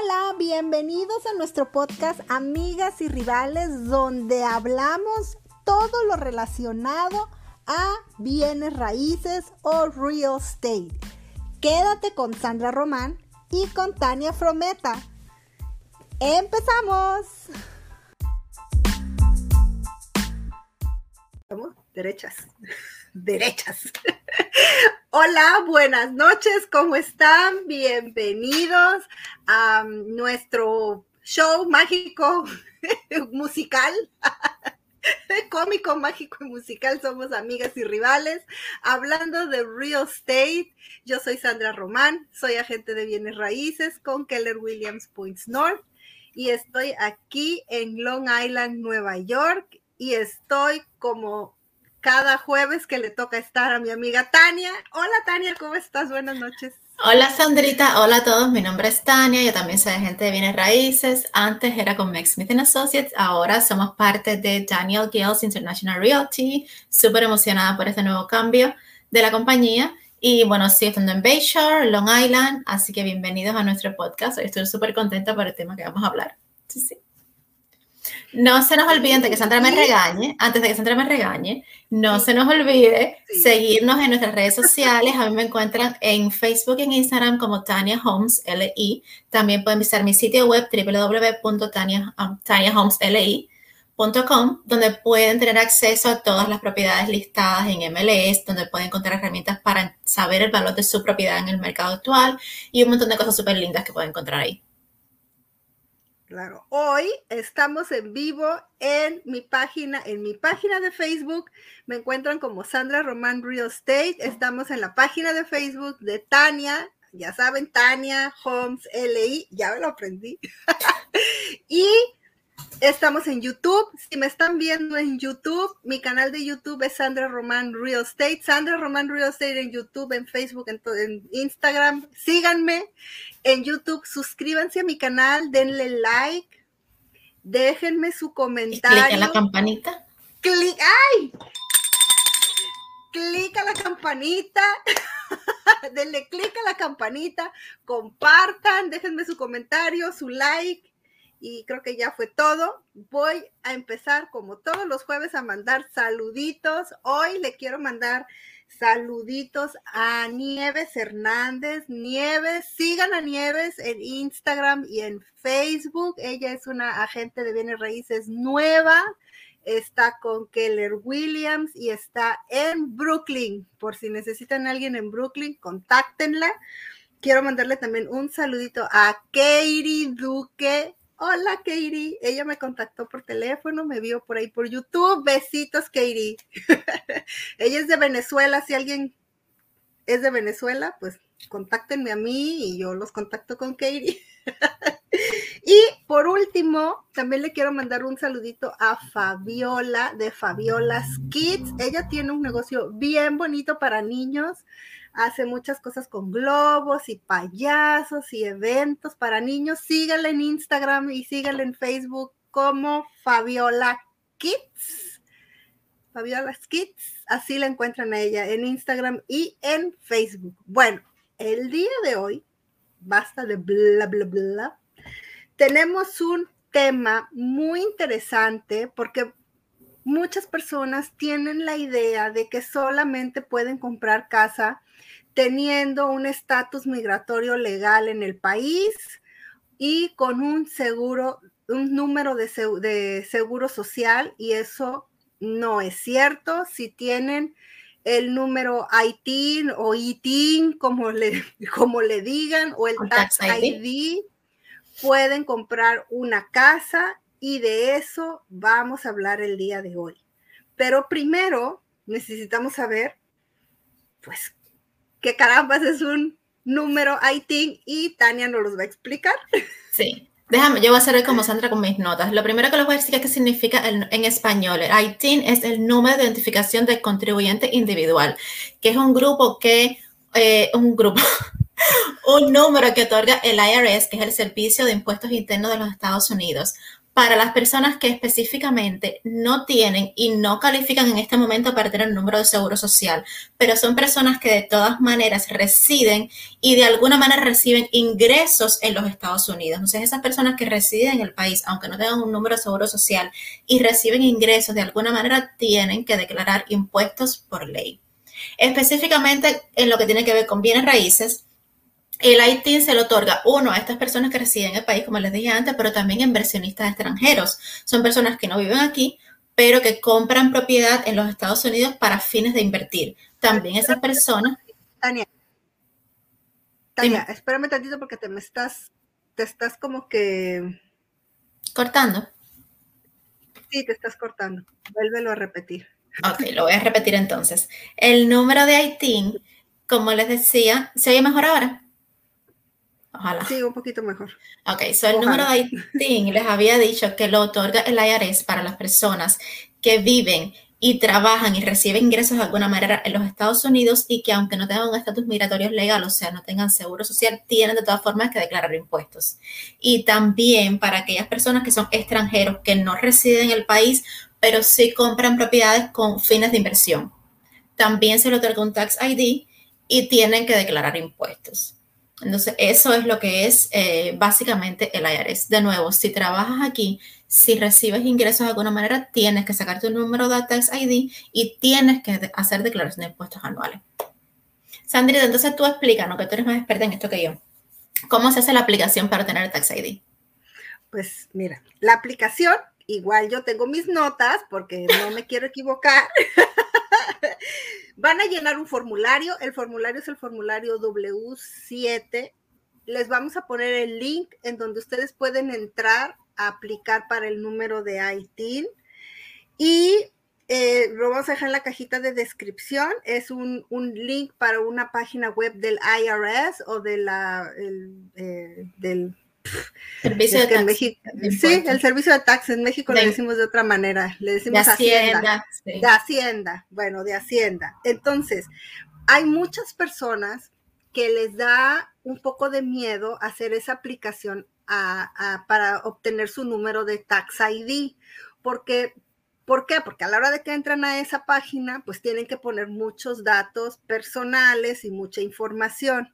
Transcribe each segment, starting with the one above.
Hola, bienvenidos a nuestro podcast Amigas y Rivales, donde hablamos todo lo relacionado a bienes raíces o real estate. Quédate con Sandra Román y con Tania Frometa. ¡Empezamos! Vamos, derechas, derechas. Hola, buenas noches, ¿cómo están? Bienvenidos a nuestro show mágico musical. Cómico, mágico y musical, somos amigas y rivales. Hablando de real estate, yo soy Sandra Román, soy agente de bienes raíces con Keller Williams Points North y estoy aquí en Long Island, Nueva York y estoy como cada jueves que le toca estar a mi amiga Tania. Hola Tania, ¿cómo estás? Buenas noches. Hola Sandrita, hola a todos, mi nombre es Tania, yo también soy agente de bienes raíces, antes era con Max Smith Associates, ahora somos parte de Daniel Gales International Realty, súper emocionada por este nuevo cambio de la compañía y bueno, estoy estando en Bayshore, Long Island, así que bienvenidos a nuestro podcast, estoy súper contenta por el tema que vamos a hablar. Sí, sí. No se nos olvide, antes de que Sandra me regañe, antes de que Sandra me regañe, no se nos olvide seguirnos en nuestras redes sociales. A mí me encuentran en Facebook y en Instagram como Tania Homes LI. También pueden visitar mi sitio web www.taniahomesli.com, donde pueden tener acceso a todas las propiedades listadas en MLS, donde pueden encontrar herramientas para saber el valor de su propiedad en el mercado actual y un montón de cosas súper lindas que pueden encontrar ahí. Claro, hoy estamos en vivo en mi página, en mi página de Facebook. Me encuentran como Sandra Román Real Estate. Estamos en la página de Facebook de Tania, ya saben, Tania Homes LI, ya me lo aprendí. y Estamos en YouTube. Si me están viendo en YouTube, mi canal de YouTube es Sandra Román Real Estate. Sandra Román Real Estate en YouTube, en Facebook, en, Instagram. Síganme en YouTube. Suscríbanse a mi canal, denle like. Déjenme su comentario. Clic la campanita. Clic, ¡ay! Clic a la campanita. denle clic a la campanita. Compartan, déjenme su comentario, su like y creo que ya fue todo. Voy a empezar como todos los jueves a mandar saluditos. Hoy le quiero mandar saluditos a Nieves Hernández. Nieves, sigan a Nieves en Instagram y en Facebook. Ella es una agente de bienes raíces nueva. Está con Keller Williams y está en Brooklyn. Por si necesitan a alguien en Brooklyn, contáctenla. Quiero mandarle también un saludito a Katie Duque Hola, Katie. Ella me contactó por teléfono, me vio por ahí por YouTube. Besitos, Katie. Ella es de Venezuela. Si alguien es de Venezuela, pues contáctenme a mí y yo los contacto con Katie. y por último, también le quiero mandar un saludito a Fabiola de Fabiola's Kids. Ella tiene un negocio bien bonito para niños hace muchas cosas con globos y payasos y eventos para niños. Síganla en Instagram y síganla en Facebook como Fabiola Kids. Fabiola Kids, así la encuentran a ella en Instagram y en Facebook. Bueno, el día de hoy, basta de bla, bla, bla, tenemos un tema muy interesante porque muchas personas tienen la idea de que solamente pueden comprar casa teniendo un estatus migratorio legal en el país y con un seguro, un número de, seguro social y eso no es cierto. Si tienen el número ITIN o ITIN, como le, como le digan, o el Tax ID, pueden comprar una casa y de eso vamos a hablar el día de hoy. Pero primero necesitamos saber, pues, que carambas es un número ITIN y Tania nos los va a explicar. Sí. Déjame, yo voy a hacer como Sandra con mis notas. Lo primero que les voy a decir es qué significa en español. El ITIN es el número de identificación del contribuyente individual, que es un grupo que, eh, un grupo, un número que otorga el IRS, que es el Servicio de Impuestos Internos de los Estados Unidos, para las personas que específicamente no tienen y no califican en este momento para tener el número de seguro social, pero son personas que de todas maneras residen y de alguna manera reciben ingresos en los Estados Unidos. Entonces, esas personas que residen en el país, aunque no tengan un número de seguro social y reciben ingresos, de alguna manera tienen que declarar impuestos por ley. Específicamente en lo que tiene que ver con bienes raíces, el ITIN se le otorga, uno, a estas personas que residen en el país, como les dije antes, pero también inversionistas extranjeros. Son personas que no viven aquí, pero que compran propiedad en los Estados Unidos para fines de invertir. También esas personas... Tania, Tania, espérame tantito porque te me estás, te estás como que... Cortando. Sí, te estás cortando. Vuélvelo a repetir. Ok, lo voy a repetir entonces. El número de ITIN, como les decía, ¿se oye mejor ahora? Ojalá. Sí, un poquito mejor. Ok, so el número de ITIN les había dicho que lo otorga el IRS para las personas que viven y trabajan y reciben ingresos de alguna manera en los Estados Unidos y que aunque no tengan un estatus migratorio legal, o sea, no tengan seguro social, tienen de todas formas que declarar impuestos. Y también para aquellas personas que son extranjeros, que no residen en el país, pero sí compran propiedades con fines de inversión. También se le otorga un tax ID y tienen que declarar impuestos. Entonces, eso es lo que es eh, básicamente el IRS. De nuevo, si trabajas aquí, si recibes ingresos de alguna manera, tienes que sacar tu número de Tax ID y tienes que hacer declaración de impuestos anuales. Sandrita, entonces tú explícanos, que tú eres más experta en esto que yo. ¿Cómo se hace la aplicación para tener Tax ID? Pues mira, la aplicación, igual yo tengo mis notas porque no me quiero equivocar. Van a llenar un formulario, el formulario es el formulario W7. Les vamos a poner el link en donde ustedes pueden entrar a aplicar para el número de ITIN. Y eh, lo vamos a dejar en la cajita de descripción. Es un, link para una página web del IRS o de la, eh, del Servicio de México, sí, el servicio de taxes en México le decimos de otra manera, le decimos de Hacienda, de Hacienda, bueno, de Hacienda. Entonces, hay muchas personas que les da un poco de miedo hacer esa aplicación para obtener su número de Tax ID, porque ¿Por qué? Porque a la hora de que entran a esa página, pues tienen que poner muchos datos personales y mucha información.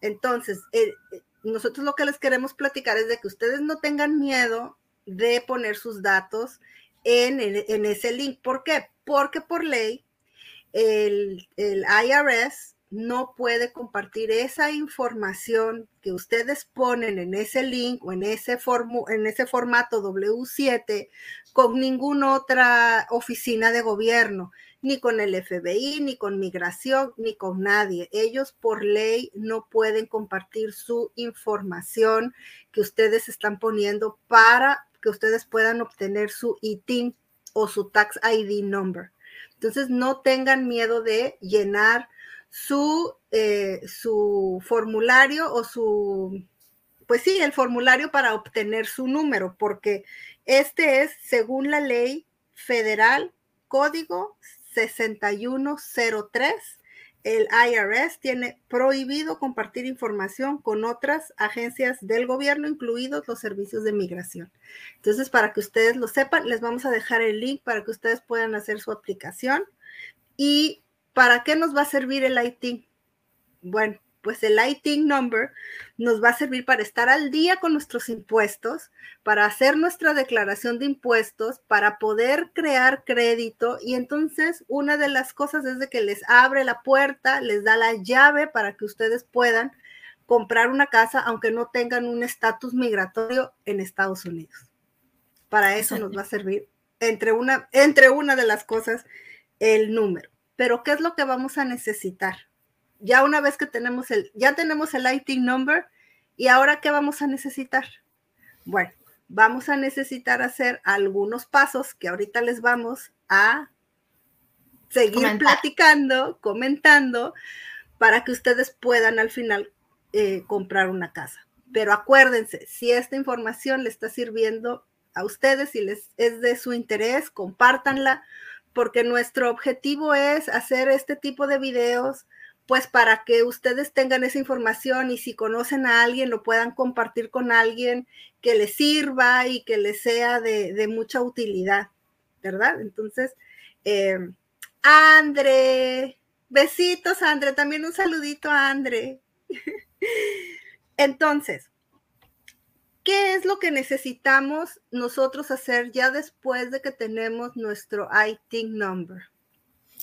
Entonces, eh, nosotros lo que les queremos platicar es de que ustedes no tengan miedo de poner sus datos en, ese link. ¿Por qué? Porque por ley el, IRS no puede compartir esa información que ustedes ponen en ese link o en ese, en ese formato W7 con ninguna otra oficina de gobierno ni con el FBI, ni con migración, ni con nadie. Ellos por ley no pueden compartir su información que ustedes están poniendo para que ustedes puedan obtener su ITIN o su Tax ID number. Entonces, no tengan miedo de llenar su, eh, su formulario o su, pues sí, el formulario para obtener su número, porque este es, según la ley federal, código 6103, el IRS tiene prohibido compartir información con otras agencias del gobierno, incluidos los servicios de migración. Entonces, para que ustedes lo sepan, les vamos a dejar el link para que ustedes puedan hacer su aplicación. ¿Y para qué nos va a servir el IT? Bueno, pues el ITIN number nos va a servir para estar al día con nuestros impuestos, para hacer nuestra declaración de impuestos, para poder crear crédito. Y entonces una de las cosas es de que les abre la puerta, les da la llave para que ustedes puedan comprar una casa aunque no tengan un estatus migratorio en Estados Unidos. Para eso nos va a servir entre una, entre una de las cosas el número. Pero ¿qué es lo que vamos a necesitar? Ya una vez que tenemos el, ya tenemos el IT number, ¿y ahora qué vamos a necesitar? Bueno, vamos a necesitar hacer algunos pasos que ahorita les vamos a seguir platicando, comentando, para que ustedes puedan al final eh, comprar una casa. Pero acuérdense, si esta información le está sirviendo a ustedes y les es de su interés, compártanla, porque nuestro objetivo es hacer este tipo de videos pues para que ustedes tengan esa información y si conocen a alguien lo puedan compartir con alguien que les sirva y que les sea de, mucha utilidad, ¿verdad? Entonces, eh, Andre, besitos, Andre, también un saludito a Andre. Entonces, ¿qué es lo que necesitamos nosotros hacer ya después de que tenemos nuestro IT number?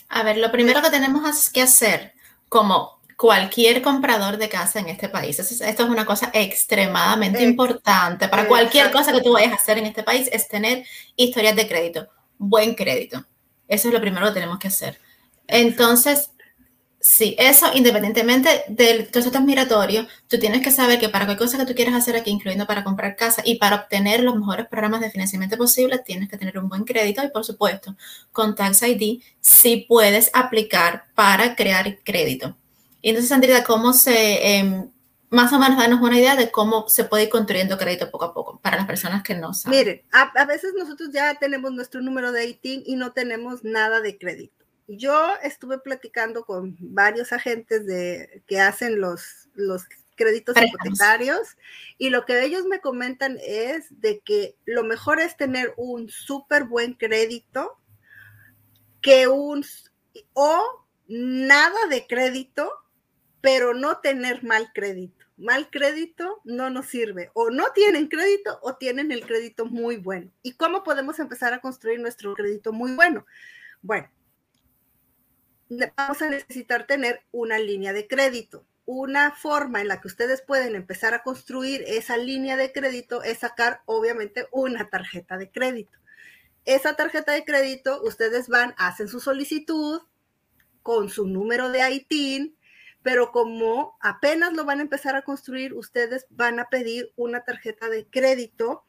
A ver, lo primero que tenemos que hacer como cualquier comprador de casa en este país. Esto es una cosa extremadamente importante para cualquier cosa que tú vayas a hacer en este país, es tener historias de crédito, buen crédito. Eso es lo primero que tenemos que hacer. Entonces, sí, eso independientemente del proceso migratorio, tú tienes que saber que para cualquier cosa que tú quieras hacer aquí, incluyendo para comprar casa y para obtener los mejores programas de financiamiento posibles, tienes que tener un buen crédito y, por supuesto, con Tax ID sí puedes aplicar para crear crédito. Y entonces, Andrea, ¿cómo se, em, más o menos, danos una idea de cómo se puede ir construyendo crédito poco a poco para las personas que no saben? Miren, a, veces nosotros ya tenemos nuestro número de ITIN y no tenemos nada de crédito. Yo estuve platicando con varios agentes de, que hacen los, los créditos hipotecarios y lo que ellos me comentan es de que lo mejor es tener un súper buen crédito que un o nada de crédito pero no tener mal crédito. Mal crédito no nos sirve. O no tienen crédito o tienen el crédito muy bueno. ¿Y cómo podemos empezar a construir nuestro crédito muy bueno? Bueno, vamos a necesitar tener una línea de crédito. Una forma en la que ustedes pueden empezar a construir esa línea de crédito es sacar, obviamente, una tarjeta de crédito. Esa tarjeta de crédito, ustedes van, hacen su solicitud con su número de ITIN, pero como apenas lo van a empezar a construir, ustedes van a pedir una tarjeta de crédito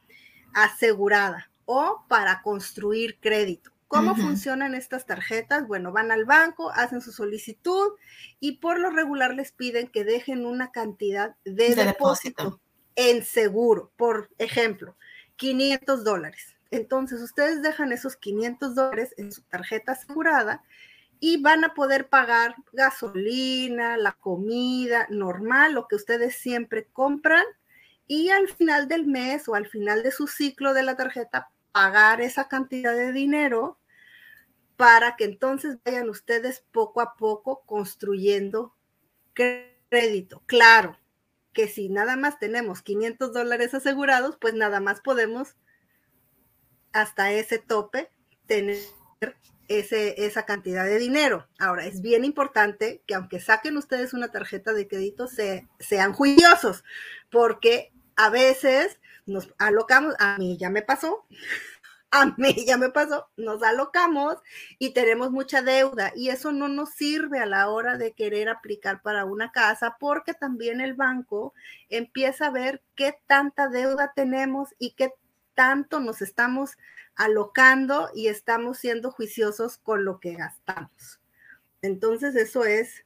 asegurada o para construir crédito. ¿Cómo funcionan estas tarjetas? Bueno, van al banco, hacen su solicitud y por lo regular les piden que dejen una cantidad de, depósito, en seguro. Por ejemplo, 500 dólares. Entonces, ustedes dejan esos 500 dólares en su tarjeta asegurada y van a poder pagar gasolina, la comida normal, lo que ustedes siempre compran y al final del mes o al final de su ciclo de la tarjeta pagar esa cantidad de dinero para que entonces vayan ustedes poco a poco construyendo crédito. Claro que si nada más tenemos 500 dólares asegurados, pues nada más podemos hasta ese tope tener esa cantidad de dinero. Ahora, es bien importante que aunque saquen ustedes una tarjeta de crédito, se, sean juiciosos, porque a veces nos alocamos, a mí ya me pasó, a mí ya me pasó, nos alocamos y tenemos mucha deuda y eso no nos sirve a la hora de querer aplicar para una casa porque también el banco empieza a ver qué tanta deuda tenemos y qué tanto nos estamos alocando y estamos siendo juiciosos con lo que gastamos. Entonces, eso es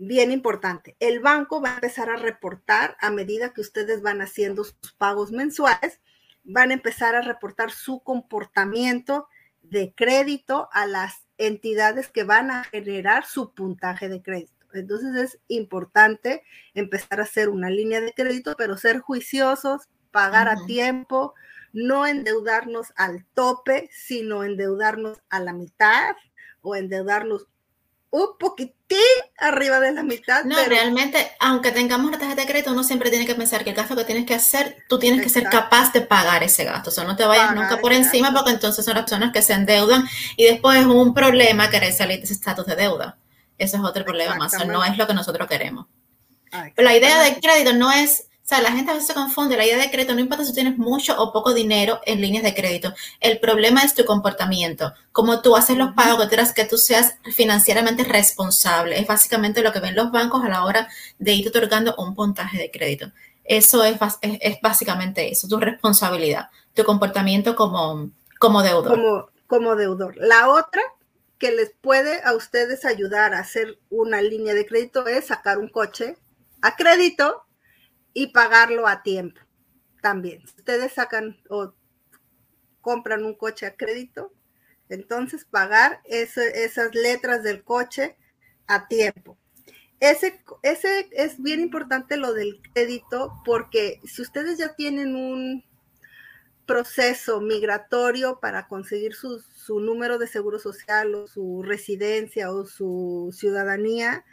bien importante. El banco va a empezar a reportar a medida que ustedes van haciendo sus pagos mensuales, van a empezar a reportar su comportamiento de crédito a las entidades que van a generar su puntaje de crédito. Entonces es importante empezar a hacer una línea de crédito, pero ser juiciosos, pagar a tiempo, no endeudarnos al tope, sino endeudarnos a la mitad o endeudarnos un poquitín arriba de la mitad. No, realmente, aunque tengamos una tarjeta de crédito, uno siempre tiene que pensar que el gasto que tienes que hacer, tú tienes que ser capaz de pagar ese gasto. O sea, no te vayas nunca por encima porque entonces son las personas que se endeudan y después es un problema querer salir de ese estatus de deuda. Eso es otro problema más. no es lo que nosotros queremos. la idea del crédito no es o sea, la gente a veces se confunde la idea de crédito, no importa si tienes mucho o poco dinero en líneas de crédito. El problema es tu comportamiento, cómo tú haces los pagos, que que tú seas financieramente responsable. Es básicamente lo que ven los bancos a la hora de ir otorgando un puntaje de crédito. Eso es, es, básicamente eso, tu responsabilidad, tu comportamiento como, como deudor. Como, como deudor. La otra que les puede a ustedes ayudar a hacer una línea de crédito es sacar un coche a crédito y pagarlo a tiempo también. Si ustedes sacan o compran un coche a crédito, entonces pagar esas letras del coche a tiempo. ese, ese es bien importante lo del crédito porque si ustedes ya tienen un proceso migratorio para conseguir su, su número de seguro social o su residencia o su ciudadanía,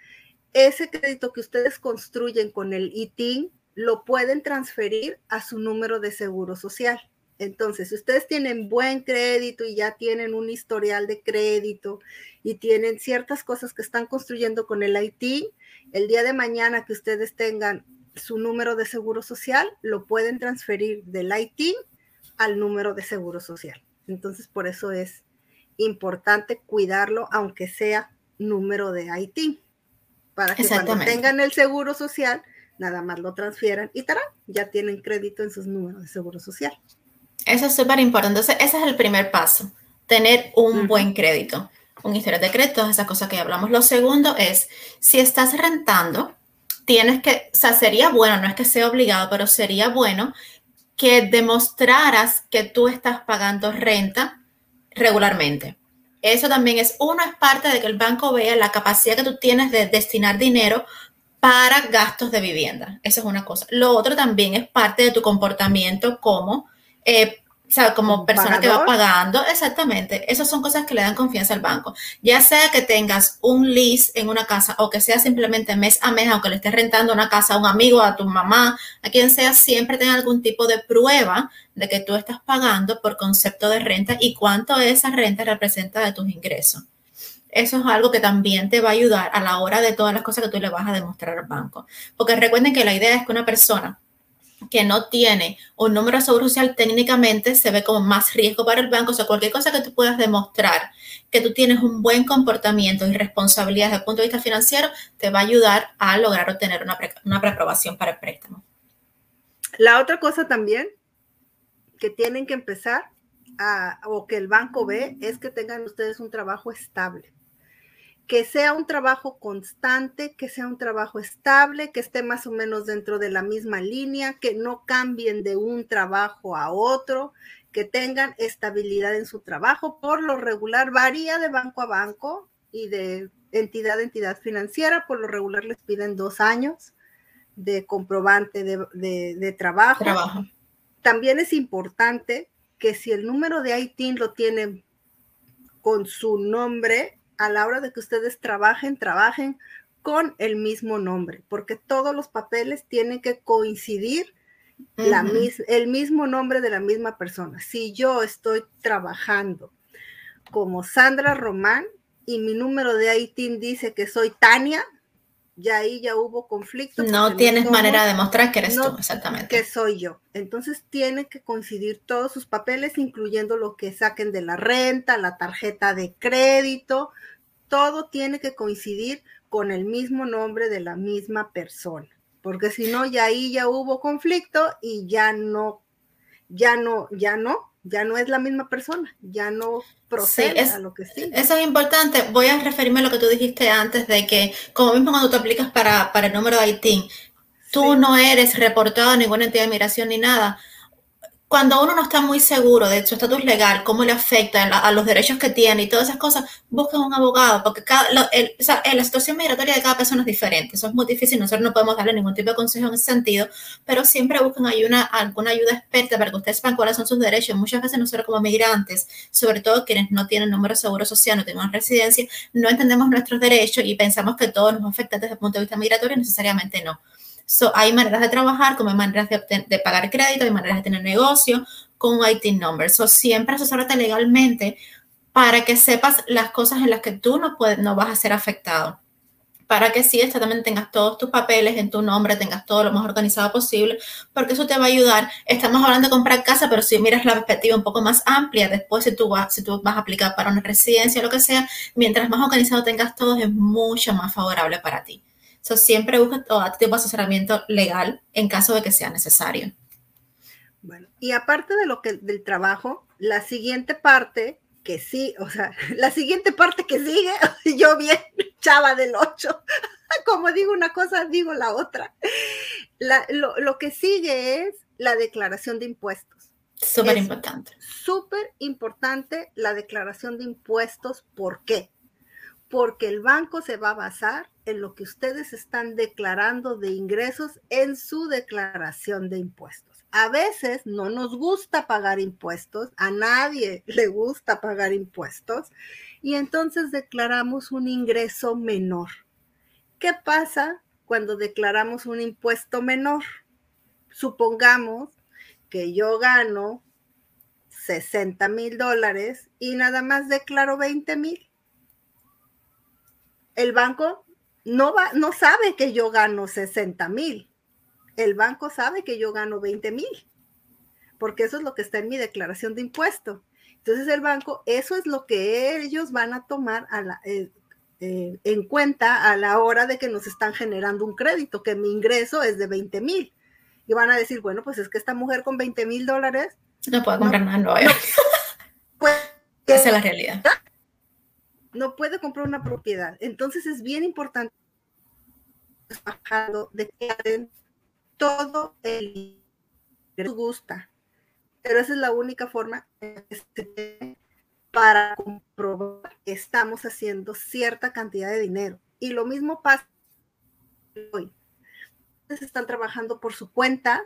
ese crédito que ustedes construyen con el ITIN lo pueden transferir a su número de seguro social. Entonces, si ustedes tienen buen crédito y ya tienen un historial de crédito y tienen ciertas cosas que están construyendo con el IT, el día de mañana que ustedes tengan su número de seguro social, lo pueden transferir del IT al número de seguro social. Entonces, por eso es importante cuidarlo, aunque sea número de IT, para que cuando tengan el seguro social, nada más lo transfieran y tarán, ya tienen crédito en sus números de seguro social. Eso es súper importante. Entonces, ese es el primer paso, tener un buen crédito, un historial de crédito, esas cosas que ya hablamos. Lo segundo es, si estás rentando, tienes que, o sea, sería bueno, no es que sea obligado, pero sería bueno que demostraras que tú estás pagando renta regularmente. Eso también es, uno es parte de que el banco vea la capacidad que tú tienes de destinar dinero para gastos de vivienda. Eso es una cosa. Lo otro también es parte de tu comportamiento como eh, o sea, como persona que va pagando, exactamente. Esas son cosas que le dan confianza al banco. Ya sea que tengas un lease en una casa o que sea simplemente mes a mes, aunque le estés rentando una casa a un amigo, a tu mamá, a quien sea, siempre tenga algún tipo de prueba de que tú estás pagando por concepto de renta y cuánto esa renta representa de tus ingresos. Eso es algo que también te va a ayudar a la hora de todas las cosas que tú le vas a demostrar al banco. Porque recuerden que la idea es que una persona que no tiene un número de seguro social técnicamente se ve como más riesgo para el banco. O sea, cualquier cosa que tú puedas demostrar que tú tienes un buen comportamiento y responsabilidad desde el punto de vista financiero, te va a ayudar a lograr obtener una, una preaprobación para el préstamo. La otra cosa también que tienen que empezar o que el banco ve es que tengan ustedes un trabajo estable que sea un trabajo constante, que sea un trabajo estable, que esté más o menos dentro de la misma línea, que no cambien de un trabajo a otro, que tengan estabilidad en su trabajo. Por lo regular varía de banco a banco y de entidad a entidad financiera. Por lo regular les piden dos años de comprobante de, trabajo. trabajo. También es importante que si el número de ITIN lo tienen con su nombre, a la hora de que ustedes trabajen, trabajen con el mismo nombre, porque todos los papeles tienen que coincidir la el mismo nombre de la misma persona. Si yo estoy trabajando como Sandra Román y mi número de ITIN dice que soy Tania, ya ahí ya hubo conflicto. No tienes manera de demostrar que eres tú, exactamente. Que soy yo. Entonces tiene que coincidir todos sus papeles, incluyendo lo que saquen de la renta, la tarjeta de crédito, todo tiene que coincidir con el mismo nombre de la misma persona, porque si no, ya ahí ya hubo conflicto y ya no, ya no, ya no, ya no es la misma persona, ya no procede a lo que sí. Eso es importante. Voy a referirme a lo que tú dijiste antes de que, como mismo cuando tú aplicas para, para el número de ITIN, tú no eres reportado a ninguna entidad de migración ni nada cuando uno no está muy seguro de su estatus legal, cómo le afecta a, los derechos que tiene y todas esas cosas, busquen un abogado, porque cada, la situación migratoria de cada persona es diferente. Eso es muy difícil, nosotros no podemos darle ningún tipo de consejo en ese sentido, pero siempre busquen ayuda, alguna ayuda experta para que ustedes sepan cuáles son sus derechos. Muchas veces nosotros como migrantes, sobre todo quienes no tienen número de seguro social, no tienen residencia, no entendemos nuestros derechos y pensamos que todo nos afecta desde el punto de vista migratorio, necesariamente no. So, hay maneras de trabajar, como hay maneras de, pagar crédito, hay maneras de tener negocio con un IT number. So, siempre asesórate legalmente para que sepas las cosas en las que tú no, puedes, no vas a ser afectado. Para que sí, también tengas todos tus papeles en tu nombre, tengas todo lo más organizado posible, porque eso te va a ayudar. Estamos hablando de comprar casa, pero si miras la perspectiva un poco más amplia, después si tú vas, si tú vas a aplicar para una residencia o lo que sea, mientras más organizado tengas todo, es mucho más favorable para ti siempre busca todo tipo de asesoramiento legal en caso de que sea necesario. Bueno, y aparte de lo que del trabajo, la siguiente parte que sí, o sea, la siguiente parte que sigue, yo bien chava del 8, como digo una cosa, digo la otra. lo, lo, que sigue es la declaración de impuestos. Súper importante. Súper importante la declaración de impuestos. ¿Por qué? Porque el banco se va a basar en lo que ustedes están declarando de ingresos en su declaración de impuestos. A veces no nos gusta pagar impuestos, a nadie le gusta pagar impuestos, y entonces declaramos un ingreso menor. ¿Qué pasa cuando declaramos un impuesto menor? Supongamos que yo gano 60 mil dólares y nada más declaro 20 mil. El banco no, va, no sabe que yo gano 60 mil. El banco sabe que yo gano 20 mil, porque eso es lo que está en mi declaración de impuesto. Entonces el banco, eso es lo que ellos van a tomar eh, eh, en cuenta a la hora de que nos están generando un crédito, que mi ingreso es de 20 mil. Y van a decir, bueno, pues es que esta mujer con 20 mil dólares... No puede comprar nada nuevo. Esa es la realidad no puede comprar una propiedad. Entonces es bien importante de que todo el les gusta. Pero esa es la única forma para comprobar que estamos haciendo cierta cantidad de dinero. Y lo mismo pasa hoy. Están trabajando por su cuenta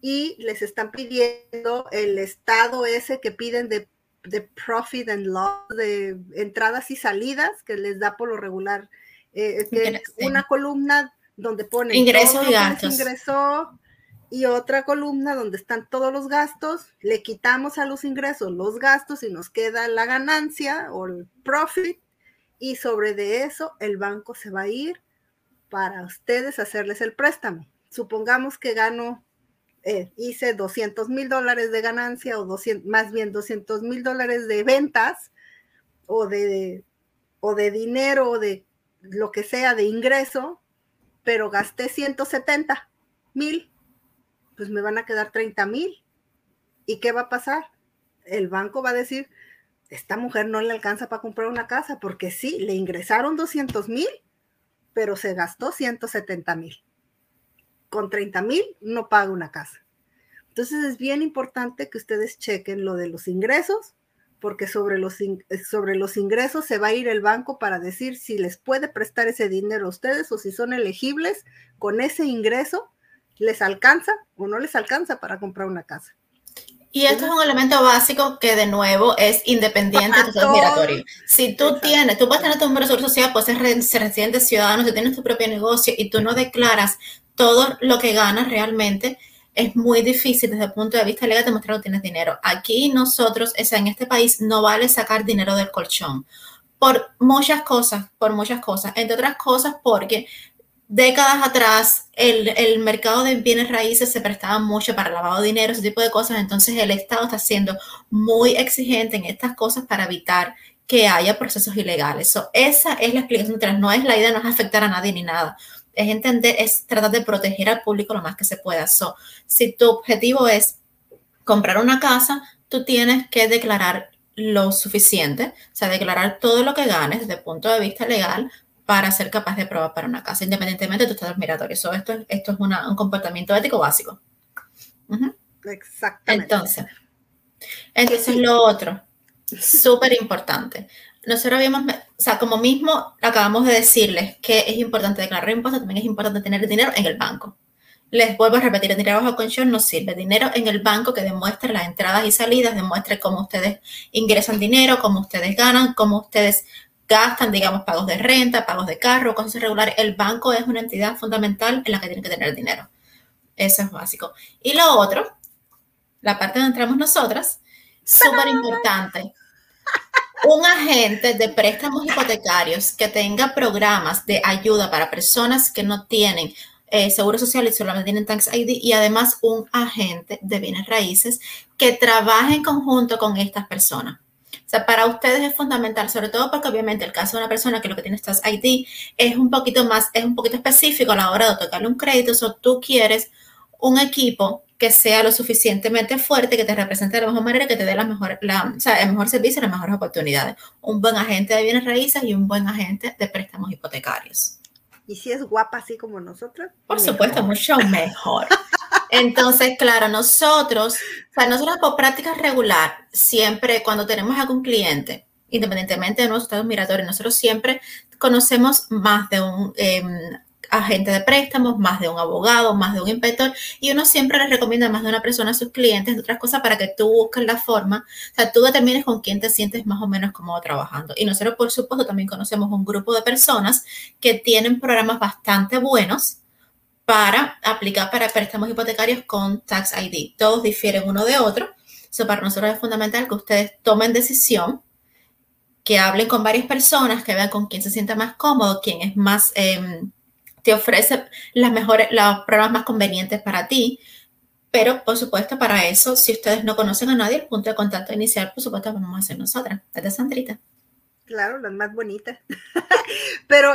y les están pidiendo el estado ese que piden de de profit and loss, de entradas y salidas que les da por lo regular. Eh, una columna donde pone ingresos y gastos. Ingresó y otra columna donde están todos los gastos. Le quitamos a los ingresos los gastos y nos queda la ganancia o el profit. Y sobre de eso el banco se va a ir para ustedes hacerles el préstamo. Supongamos que gano eh, hice 200 mil dólares de ganancia o 200, más bien 200 mil dólares de ventas o de, o de dinero o de lo que sea de ingreso, pero gasté 170 mil, pues me van a quedar 30 mil. ¿Y qué va a pasar? El banco va a decir, esta mujer no le alcanza para comprar una casa, porque sí, le ingresaron 200 mil, pero se gastó 170 mil con 30 mil no paga una casa. Entonces es bien importante que ustedes chequen lo de los ingresos, porque sobre los, sobre los ingresos se va a ir el banco para decir si les puede prestar ese dinero a ustedes o si son elegibles con ese ingreso, les alcanza o no les alcanza para comprar una casa. Y esto es un elemento básico que de nuevo es independiente de tu migratorio. Si tú tienes, tú puedes tener tu número de social, puedes ser residente ciudadano, si tienes tu propio negocio y tú no declaras todo lo que ganas realmente, es muy difícil desde el punto de vista legal demostrar que tienes dinero. Aquí nosotros, o en este país no vale sacar dinero del colchón por muchas cosas, por muchas cosas, entre otras cosas porque décadas atrás el, mercado de bienes raíces se prestaba mucho para lavado de dinero, ese tipo de cosas, entonces el Estado está siendo muy exigente en estas cosas para evitar que haya procesos ilegales. esa es la explicación no es la idea, no es afectar a nadie ni nada es entender, es tratar de proteger al público lo más que se pueda. So, si tu objetivo es comprar una casa, tú tienes que declarar lo suficiente, o sea, declarar todo lo que ganes desde el punto de vista legal para ser capaz de probar para una casa, independientemente de tu estado migratorio. esto, esto es un comportamiento ético básico. Exactamente. Entonces, entonces lo otro, súper importante nosotros habíamos, o sea, como mismo acabamos de decirles que es importante declarar impuestos, también es importante tener dinero en el banco. Les vuelvo a repetir, el dinero bajo colchón no sirve. Dinero en el banco que demuestre las entradas y salidas, demuestre cómo ustedes ingresan dinero, cómo ustedes ganan, cómo ustedes gastan, digamos, pagos de renta, pagos de carro, cosas irregulares. El banco es una entidad fundamental en la que tienen que tener dinero. Eso es básico. Y lo otro, la parte donde entramos nosotras, súper importante un agente de préstamos hipotecarios que tenga programas de ayuda para personas que no tienen eh, seguro social y solamente tienen Tax ID y además un agente de bienes raíces que trabaje en conjunto con estas personas. O sea, para ustedes es fundamental, sobre todo porque obviamente el caso de una persona que lo que tiene Tax ID es un poquito más, es un poquito específico a la hora de otorgarle un crédito, o tú quieres un equipo que sea lo suficientemente fuerte, que te represente de la mejor manera, que te dé la mejor, la, o sea, el mejor servicio y las mejores oportunidades. Un buen agente de bienes raíces y un buen agente de préstamos hipotecarios. ¿Y si es guapa así como nosotros? Por supuesto, mucho mejor. Entonces, claro, nosotros, o sea, nosotros por práctica regular, siempre cuando tenemos algún cliente, independientemente de nuestro estado migratorio, nosotros siempre conocemos más de un em, agente de préstamos, más de un abogado, más de un inspector, y uno siempre le recomienda más de una persona a sus clientes, otras cosas, para que tú busques la forma, o sea, tú determines con quién te sientes más o menos cómodo trabajando. Y nosotros, por supuesto, también conocemos un grupo de personas que tienen programas bastante buenos para aplicar para préstamos hipotecarios con Tax ID. Todos difieren uno de otro. Eso para nosotros es fundamental que ustedes tomen decisión, que hablen con varias personas, que vean con quién se sienta más cómodo, quién es más, em, te ofrece las mejores, los programas más convenientes para ti. Pero, por supuesto, para eso, si ustedes no conocen a nadie, el punto de contacto inicial, por supuesto, vamos a hacer nosotras, desde Sandrita. Claro, las más bonitas. Pero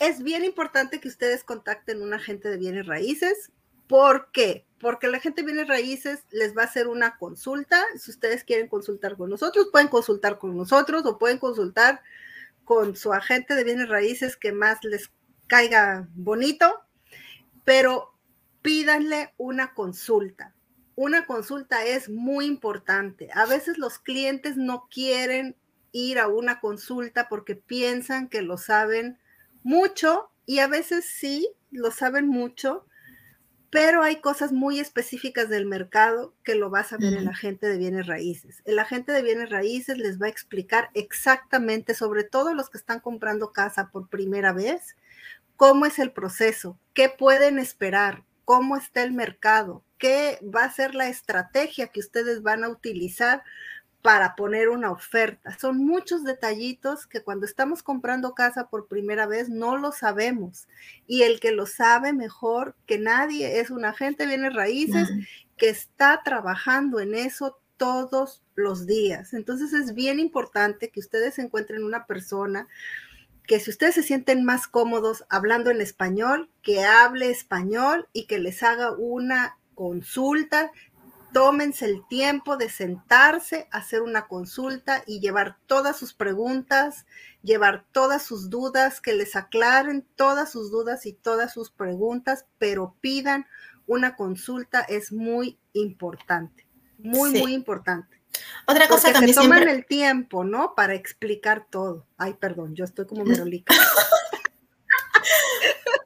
es bien importante que ustedes contacten un agente de bienes raíces. ¿Por qué? Porque la gente de bienes raíces les va a hacer una consulta. Si ustedes quieren consultar con nosotros, pueden consultar con nosotros o pueden consultar con su agente de bienes raíces que más les caiga bonito, pero pídanle una consulta. Una consulta es muy importante. A veces los clientes no quieren ir a una consulta porque piensan que lo saben mucho y a veces sí, lo saben mucho, pero hay cosas muy específicas del mercado que lo vas a ver en la gente de bienes raíces. El agente de bienes raíces les va a explicar exactamente, sobre todo los que están comprando casa por primera vez, cómo es el proceso, qué pueden esperar, cómo está el mercado, qué va a ser la estrategia que ustedes van a utilizar para poner una oferta. Son muchos detallitos que cuando estamos comprando casa por primera vez no lo sabemos. Y el que lo sabe mejor que nadie es un agente de bienes raíces que está trabajando en eso todos los días. Entonces es bien importante que ustedes encuentren una persona que si ustedes se sienten más cómodos hablando en español, que hable español y que les haga una consulta tómense el tiempo de sentarse, hacer una consulta y llevar todas sus preguntas, llevar todas sus dudas, que les aclaren todas sus dudas y todas sus preguntas, pero pidan una consulta, es muy importante, muy, muy importante. Otra cosa Porque también se toman el tiempo, ¿no? Para explicar todo. Ay, perdón, yo estoy como merolica.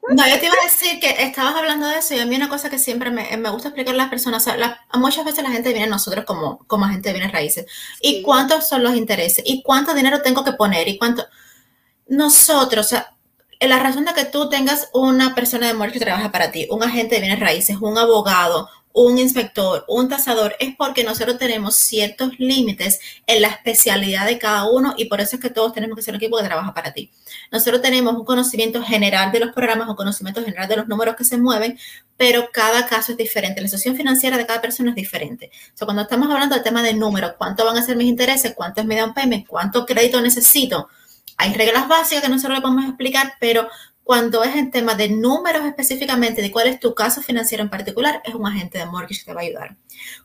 No, yo te iba a decir que estabas hablando de eso y a mí una cosa que siempre me, gusta explicar a las personas, muchas veces la gente viene a nosotros como, como agente de bienes raíces. ¿Y cuántos son los intereses? ¿Y cuánto dinero tengo que poner? ¿Y cuánto? Nosotros, o sea, la razón de que tú tengas una persona de muerte que trabaja para ti, un agente de bienes raíces, un abogado, un inspector, un tasador, es porque nosotros tenemos ciertos límites en la especialidad de cada uno y por eso es que todos tenemos que ser un equipo que trabaja para ti. Nosotros tenemos un conocimiento general de los programas, un conocimiento general de los números que se mueven, pero cada caso es diferente. La situación financiera de cada persona es diferente. O cuando estamos hablando del tema de números, cuánto van a ser mis intereses, cuánto es mi down payment, cuánto crédito necesito, hay reglas básicas que nosotros le podemos explicar, pero cuando es en tema de números específicamente, de cuál es tu caso financiero en particular, es un agente de mortgage que te va a ayudar.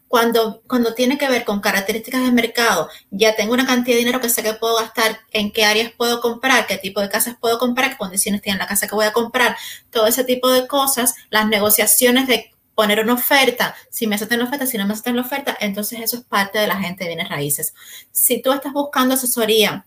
Cuando, cuando tiene que ver con características del mercado, ya tengo una cantidad de dinero que sé que puedo gastar, en qué áreas puedo comprar, qué tipo de casas puedo comprar, qué condiciones tiene la casa que voy a comprar, todo ese tipo de cosas, las negociaciones de poner una oferta, si me aceptan la oferta, si no me aceptan la oferta, entonces eso es parte de la gente de bienes raíces. Si tú estás buscando asesoría,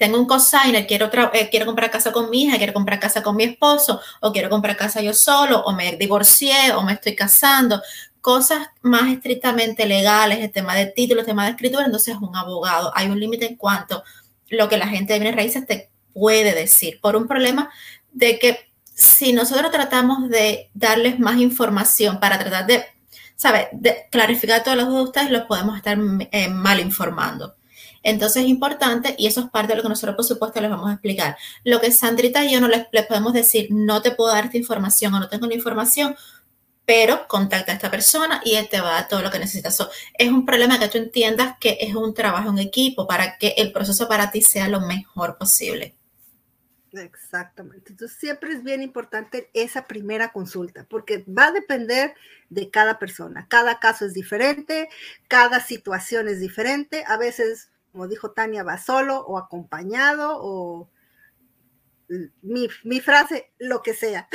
tengo un cosigner, quiero, eh, quiero comprar casa con mi hija, quiero comprar casa con mi esposo, o quiero comprar casa yo solo, o me divorcié, o me estoy casando, cosas más estrictamente legales, el tema de títulos, el tema de escritura, entonces es un abogado. Hay un límite en cuanto a lo que la gente de bienes raíces te puede decir, por un problema de que si nosotros tratamos de darles más información para tratar de, ¿sabes?, de clarificar todas las dudas de ustedes, los podemos estar eh, mal informando. Entonces es importante y eso es parte de lo que nosotros, por supuesto, les vamos a explicar. Lo que Sandrita y yo no les, podemos decir, no te puedo dar esta información o no tengo la información, pero contacta a esta persona y él te va a dar todo lo que necesitas. es un problema que tú entiendas que es un trabajo en equipo para que el proceso para ti sea lo mejor posible. Exactamente. Entonces siempre es bien importante esa primera consulta, porque va a depender de cada persona. Cada caso es diferente, cada situación es diferente. A veces como dijo Tania, va solo o acompañado o mi, frase, lo que sea.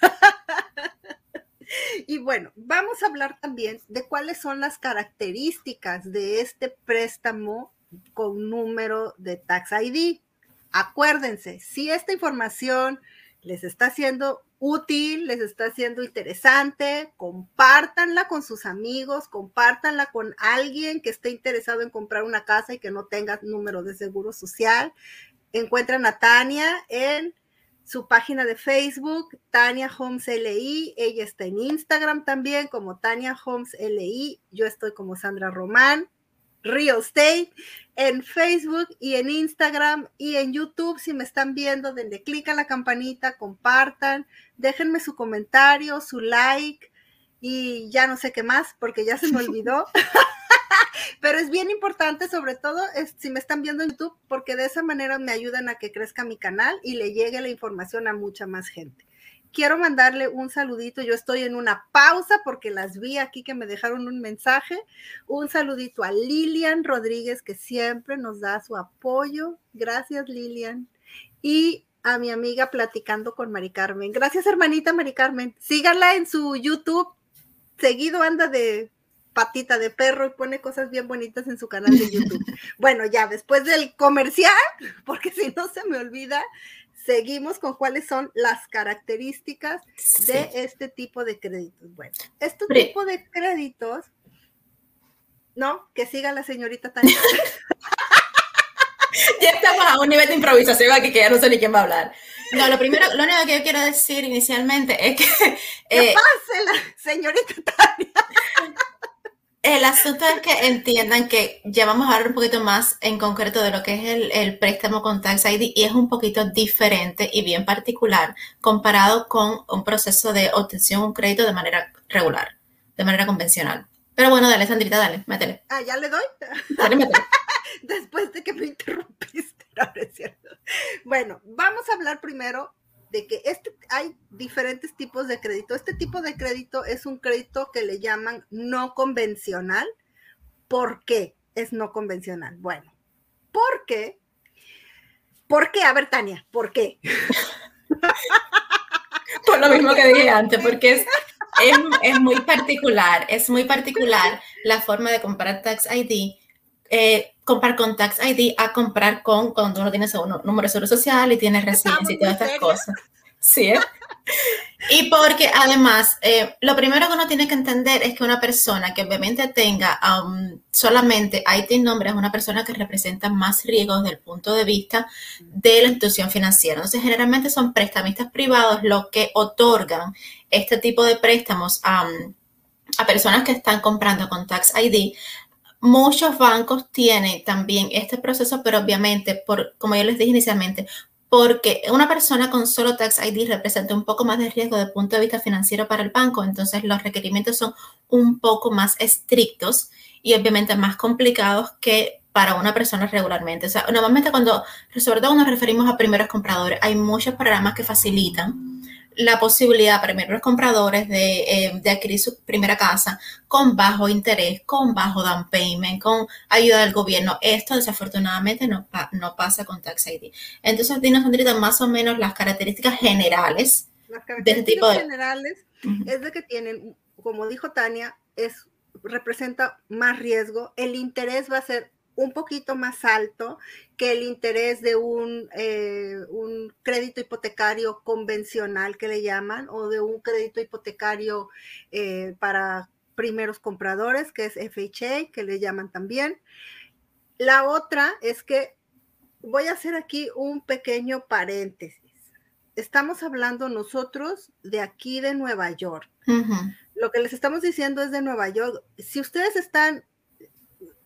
y bueno, vamos a hablar también de cuáles son las características de este préstamo con número de Tax ID. Acuérdense, si esta información les está siendo útil, les está siendo interesante, compártanla con sus amigos, compártanla con alguien que esté interesado en comprar una casa y que no tenga número de seguro social. Encuentran a Tania en su página de Facebook, Tania Homes LI. Ella está en Instagram también como Tania Homes LI. Yo estoy como Sandra Román. Real Estate en Facebook y en Instagram y en YouTube. Si me están viendo, denle clic a la campanita, compartan, déjenme su comentario, su like y ya no sé qué más porque ya se me olvidó. Pero es bien importante, sobre todo si me están viendo en YouTube, porque de esa manera me ayudan a que crezca mi canal y le llegue la información a mucha más gente quiero mandarle un saludito. Yo estoy en una pausa porque las vi aquí que me dejaron un mensaje. Un saludito a Lilian Rodríguez, que siempre nos da su apoyo. Gracias, Lilian. Y a mi amiga platicando con Mari Carmen. Gracias, hermanita Mari Carmen. Síganla en su YouTube. Seguido anda de patita de perro y pone cosas bien bonitas en su canal de YouTube. Bueno, ya después del comercial, porque si no se me olvida, seguimos con cuáles son las características de este tipo de créditos. Bueno, este tipo de créditos, ¿no? Que siga la señorita Tania. ya estamos a un nivel de improvisación aquí que ya no sé ni quién va a hablar. No, lo primero, lo único que yo quiero decir inicialmente es que... Eh, pase la señorita Tania? El asunto es que entiendan que ya vamos a hablar un poquito más en concreto de lo que es el, préstamo con Tax ID y es un poquito diferente y bien particular comparado con un proceso de obtención de un crédito de manera regular, de manera convencional. Pero bueno, dale, Sandrita, dale, métele. Ah, ¿ya le doy? Dale, métele. Después de que me interrumpiste, no es cierto. Bueno, vamos a hablar primero de que este, hay diferentes tipos de crédito. Este tipo de crédito es un crédito que le llaman no convencional. ¿Por qué es no convencional? Bueno, porque, ¿por qué? A ver, Tania, ¿por qué? Por lo mismo que dije antes, porque es, es, muy particular, es muy particular la forma de comprar Tax ID. Eh, comprar con Tax ID a comprar con cuando uno tiene su número de seguro social y tiene residencia y todas estas cosas. Sí, ¿eh? Y porque además, eh, lo primero que uno tiene que entender es que una persona que obviamente tenga um, solamente IT nombre es una persona que representa más riesgos desde el punto de vista de la institución financiera. Entonces, generalmente son prestamistas privados los que otorgan este tipo de préstamos a, um, a personas que están comprando con Tax ID Muchos bancos tienen también este proceso, pero obviamente, por, como yo les dije inicialmente, porque una persona con solo Tax ID representa un poco más de riesgo desde el punto de vista financiero para el banco, entonces los requerimientos son un poco más estrictos y obviamente más complicados que para una persona regularmente. O sea, normalmente cuando, sobre todo nos referimos a primeros compradores, hay muchos programas que facilitan la posibilidad para los compradores de, eh, de, adquirir su primera casa con bajo interés, con bajo down payment, con ayuda del gobierno. Esto desafortunadamente no, no pasa con Tax ID. Entonces, dinos, Andrita, más o menos las características generales las características de este tipo de... generales es de que tienen, como dijo Tania, es representa más riesgo. El interés va a ser un poquito más alto que el interés de un, eh, un, crédito hipotecario convencional que le llaman o de un crédito hipotecario eh, para primeros compradores, que es FHA, que le llaman también. La otra es que voy a hacer aquí un pequeño paréntesis. Estamos hablando nosotros de aquí de Nueva York. Lo que les estamos diciendo es de Nueva York. Si ustedes están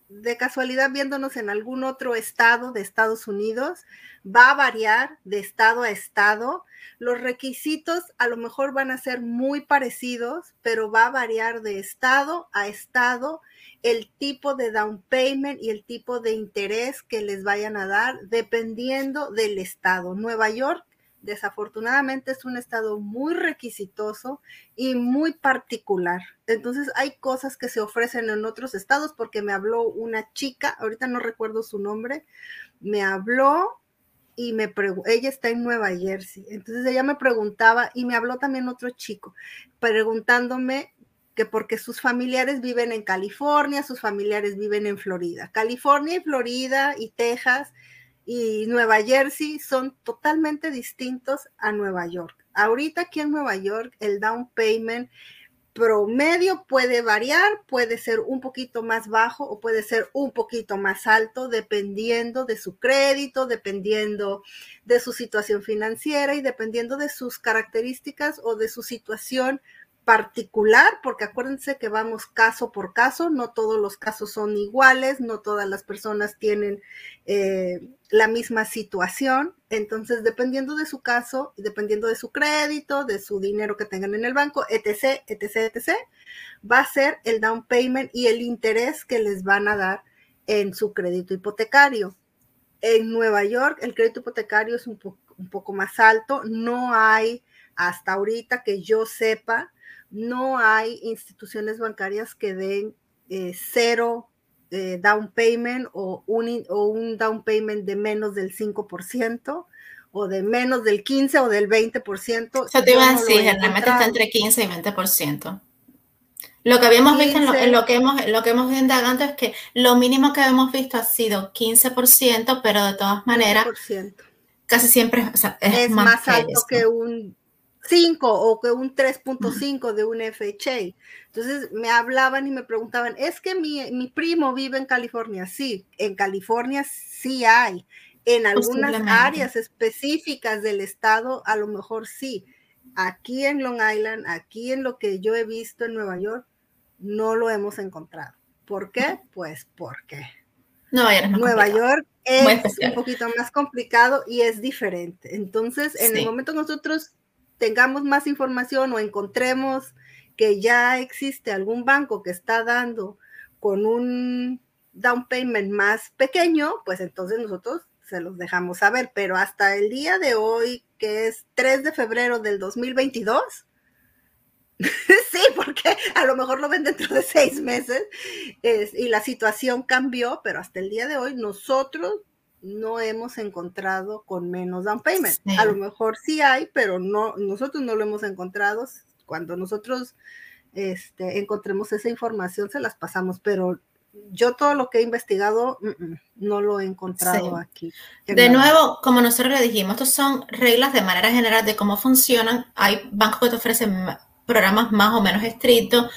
de casualidad viéndonos en algún otro estado de Estados Unidos, va a variar de estado a estado. Los requisitos a lo mejor van a ser muy parecidos, pero va a variar de estado a estado el tipo de down payment y el tipo de interés que les vayan a dar dependiendo del estado. Nueva York desafortunadamente es un estado muy requisitoso y muy particular. Entonces hay cosas que se ofrecen en otros estados porque me habló una chica, ahorita no recuerdo su nombre, me habló y me ella está en Nueva Jersey. Entonces ella me preguntaba y me habló también otro chico preguntándome que porque sus familiares viven en California, sus familiares viven en Florida. California y Florida y Texas y Nueva Jersey son totalmente distintos a Nueva York. Ahorita aquí en Nueva York el down payment promedio puede variar, puede ser un poquito más bajo o puede ser un poquito más alto, dependiendo de su crédito, dependiendo de su situación financiera y dependiendo de sus características o de su situación particular, porque acuérdense que vamos caso por caso, no todos los casos son iguales, no todas las personas tienen eh, la misma situación, entonces dependiendo de su caso, dependiendo de su crédito, de su dinero que tengan en el banco, etc., etc., etc., va a ser el down payment y el interés que les van a dar en su crédito hipotecario. En Nueva York el crédito hipotecario es un, un poco más alto, no hay hasta ahorita que yo sepa, no hay instituciones bancarias que den eh, cero eh, down payment o un, o un down payment de menos del 5% o de menos del 15 o del 20%. Eso te iba a decir, generalmente está entre 15 y 20%. Lo que habíamos visto en lo, que hemos lo que hemos indagando es que lo mínimo que hemos visto ha sido 15%, pero de todas maneras casi siempre es, más, alto que un 5 o que un 3.5 de un FHA. Entonces me hablaban y me preguntaban, es que mi, mi, primo vive en California. Sí, en California sí hay. En algunas áreas específicas del estado, a lo mejor sí. Aquí en Long Island, aquí en lo que yo he visto en Nueva York, no lo hemos encontrado. ¿Por qué? Pues porque Nueva York es un poquito más complicado y es diferente. Entonces, en el momento nosotros tengamos más información o encontremos que ya existe algún banco que está dando con un down payment más pequeño, pues entonces nosotros se los dejamos saber. Pero hasta el día de hoy, que es 3 de febrero del 2022, sí, porque a lo mejor lo ven dentro de seis meses y la situación cambió, pero hasta el día de hoy nosotros no hemos encontrado con menos down payment. A lo mejor sí hay, pero no, nosotros no lo hemos encontrado. Cuando nosotros este, encontremos esa información, se las pasamos, pero yo todo lo que he investigado no lo he encontrado aquí. De nuevo, como nosotros le dijimos, estos son reglas de manera general de cómo funcionan. Hay bancos que te ofrecen programas más o menos estrictos,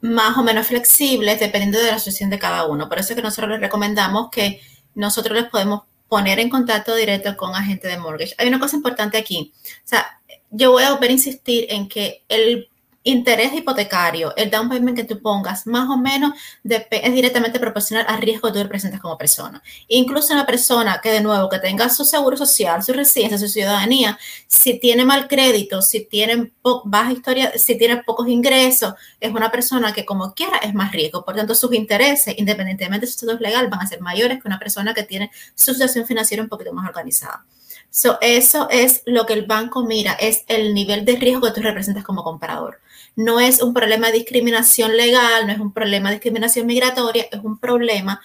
más o menos flexibles, dependiendo de la situación de cada uno. Por eso es que nosotros les recomendamos que nosotros les podemos poner en contacto directo con agente de mortgage. Hay una cosa importante aquí. O sea, yo voy a volver a insistir en que el interés hipotecario, el down payment que tú pongas, más o menos es directamente proporcional al riesgo que tú representas como persona. Incluso una persona que, de nuevo, que tenga su seguro social, su residencia, su ciudadanía, si tiene mal crédito, si tiene baja historia, si tiene pocos ingresos, es una persona que como quiera es más riesgo. Por tanto, sus intereses, independientemente de su estatus legal, van a ser mayores que una persona que tiene su situación financiera un poquito más organizada. So, eso es lo que el banco mira, es el nivel de riesgo que tú representas como comprador no es un problema de discriminación legal, no es un problema de discriminación migratoria, es un problema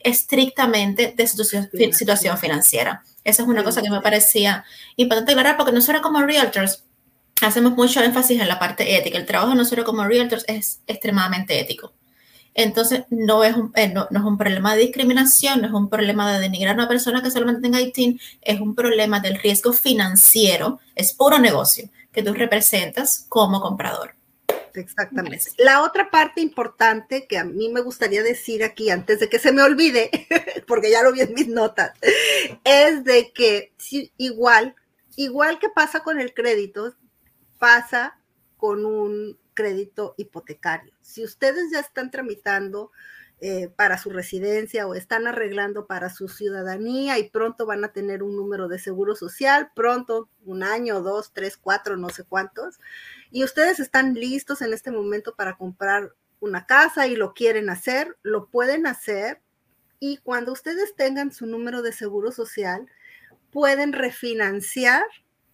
estrictamente de situación, situación financiera. Esa es una cosa que me parecía importante aclarar porque nosotros como realtors hacemos mucho énfasis en la parte ética. El trabajo de nosotros como realtors es extremadamente ético. Entonces, no es, un, eh, no, es un problema de discriminación, no es un problema de denigrar a una persona que solamente tenga ITIN, es un problema del riesgo financiero, es puro negocio que tú representas como comprador. Exactamente. La otra parte importante que a mí me gustaría decir aquí antes de que se me olvide, porque ya lo vi en mis notas, es de que igual, igual que pasa con el crédito, pasa con un crédito hipotecario. Si ustedes ya están tramitando eh, para su residencia o están arreglando para su ciudadanía y pronto van a tener un número de seguro social, pronto, un año, dos, tres, cuatro, no sé cuántos, y ustedes están listos en este momento para comprar una casa y lo quieren hacer, lo pueden hacer y cuando ustedes tengan su número de seguro social, pueden refinanciar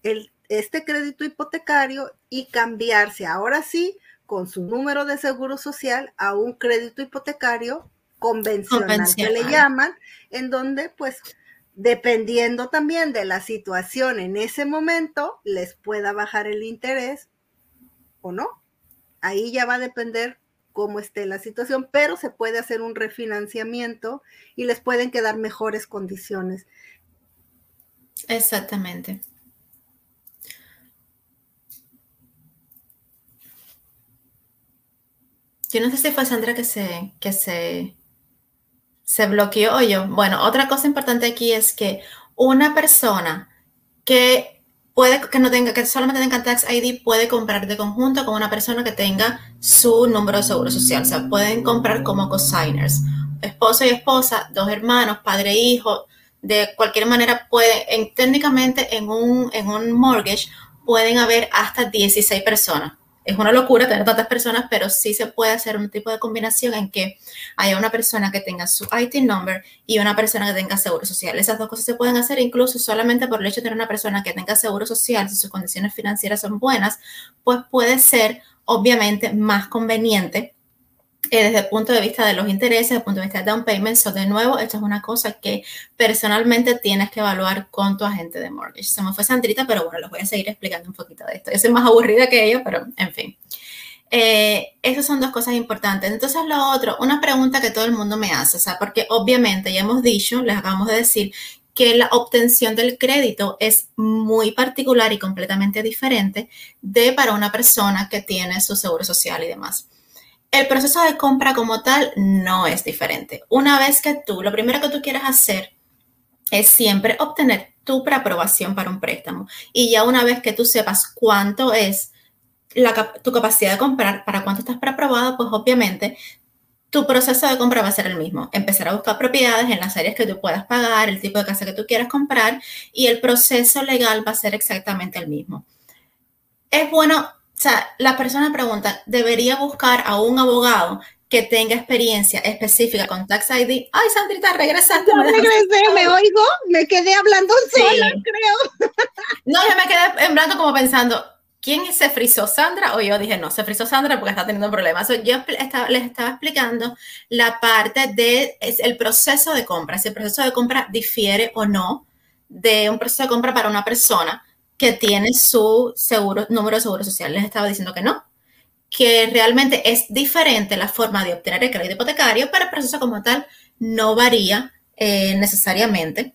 el, este crédito hipotecario y cambiarse ahora sí con su número de seguro social a un crédito hipotecario convencional, que le llaman, en donde pues dependiendo también de la situación en ese momento, les pueda bajar el interés o no. Ahí ya va a depender cómo esté la situación, pero se puede hacer un refinanciamiento y les pueden quedar mejores condiciones Exactamente. Yo no sé si fue Sandra que se, que se, se bloqueó o yo. Bueno, otra cosa importante aquí es que una persona que puede que no tenga, que solamente tenga Tax ID, puede comprar de conjunto con una persona que tenga su número de seguro social. O sea, pueden comprar como cosigners. Esposo y esposa, dos hermanos, padre e hijo. De cualquier manera, puede, en, técnicamente en un, en un mortgage, pueden haber hasta 16 personas es una locura tener tantas personas, pero sí se puede hacer un tipo de combinación en que haya una persona que tenga su IT number y una persona que tenga seguro social. Esas dos cosas se pueden hacer incluso solamente por el hecho de tener una persona que tenga seguro social, si sus condiciones financieras son buenas, pues puede ser obviamente más conveniente eh, desde el punto de vista de los intereses, desde el punto de vista de down payment. So, de nuevo, esto es una cosa que personalmente tienes que evaluar con tu agente de mortgage. Se me fue Sandrita, pero bueno, les voy a seguir explicando un poquito de esto. Yo soy más aburrida que ellos, pero en fin. Eh, esas son dos cosas importantes. Entonces, lo otro, una pregunta que todo el mundo me hace, o sea, porque obviamente ya hemos dicho, les acabamos de decir, que la obtención del crédito es muy particular y completamente diferente de para una persona que tiene su seguro social y demás. El proceso de compra como tal no es diferente. Una vez que tú, lo primero que tú quieres hacer es siempre obtener tu preaprobación para un préstamo. Y ya una vez que tú sepas cuánto es tu capacidad de comprar, para cuánto estás preaprobado, pues obviamente tu proceso de compra va a ser el mismo. Empezar a buscar propiedades en las áreas que tú puedas pagar, el tipo de casa que tú quieras comprar y el proceso legal va a ser exactamente el mismo. Es bueno sea, la persona pregunta, ¿debería buscar a un abogado que tenga experiencia específica con Tax ID? Ay, Sandrita, regresaste. No, regresé, me oigo, me quedé hablando sola, creo. No, yo me quedé en blanco como pensando, ¿quién se frizó, Sandra? O yo dije, no, se frizó Sandra porque está teniendo problemas. yo les estaba explicando la parte del el proceso de compra, si el proceso de compra difiere o no de un proceso de compra para una persona que tiene su seguro, número de seguro social. Les estaba diciendo que no, que realmente es diferente la forma de obtener el crédito hipotecario, pero el proceso como tal no varía eh, necesariamente.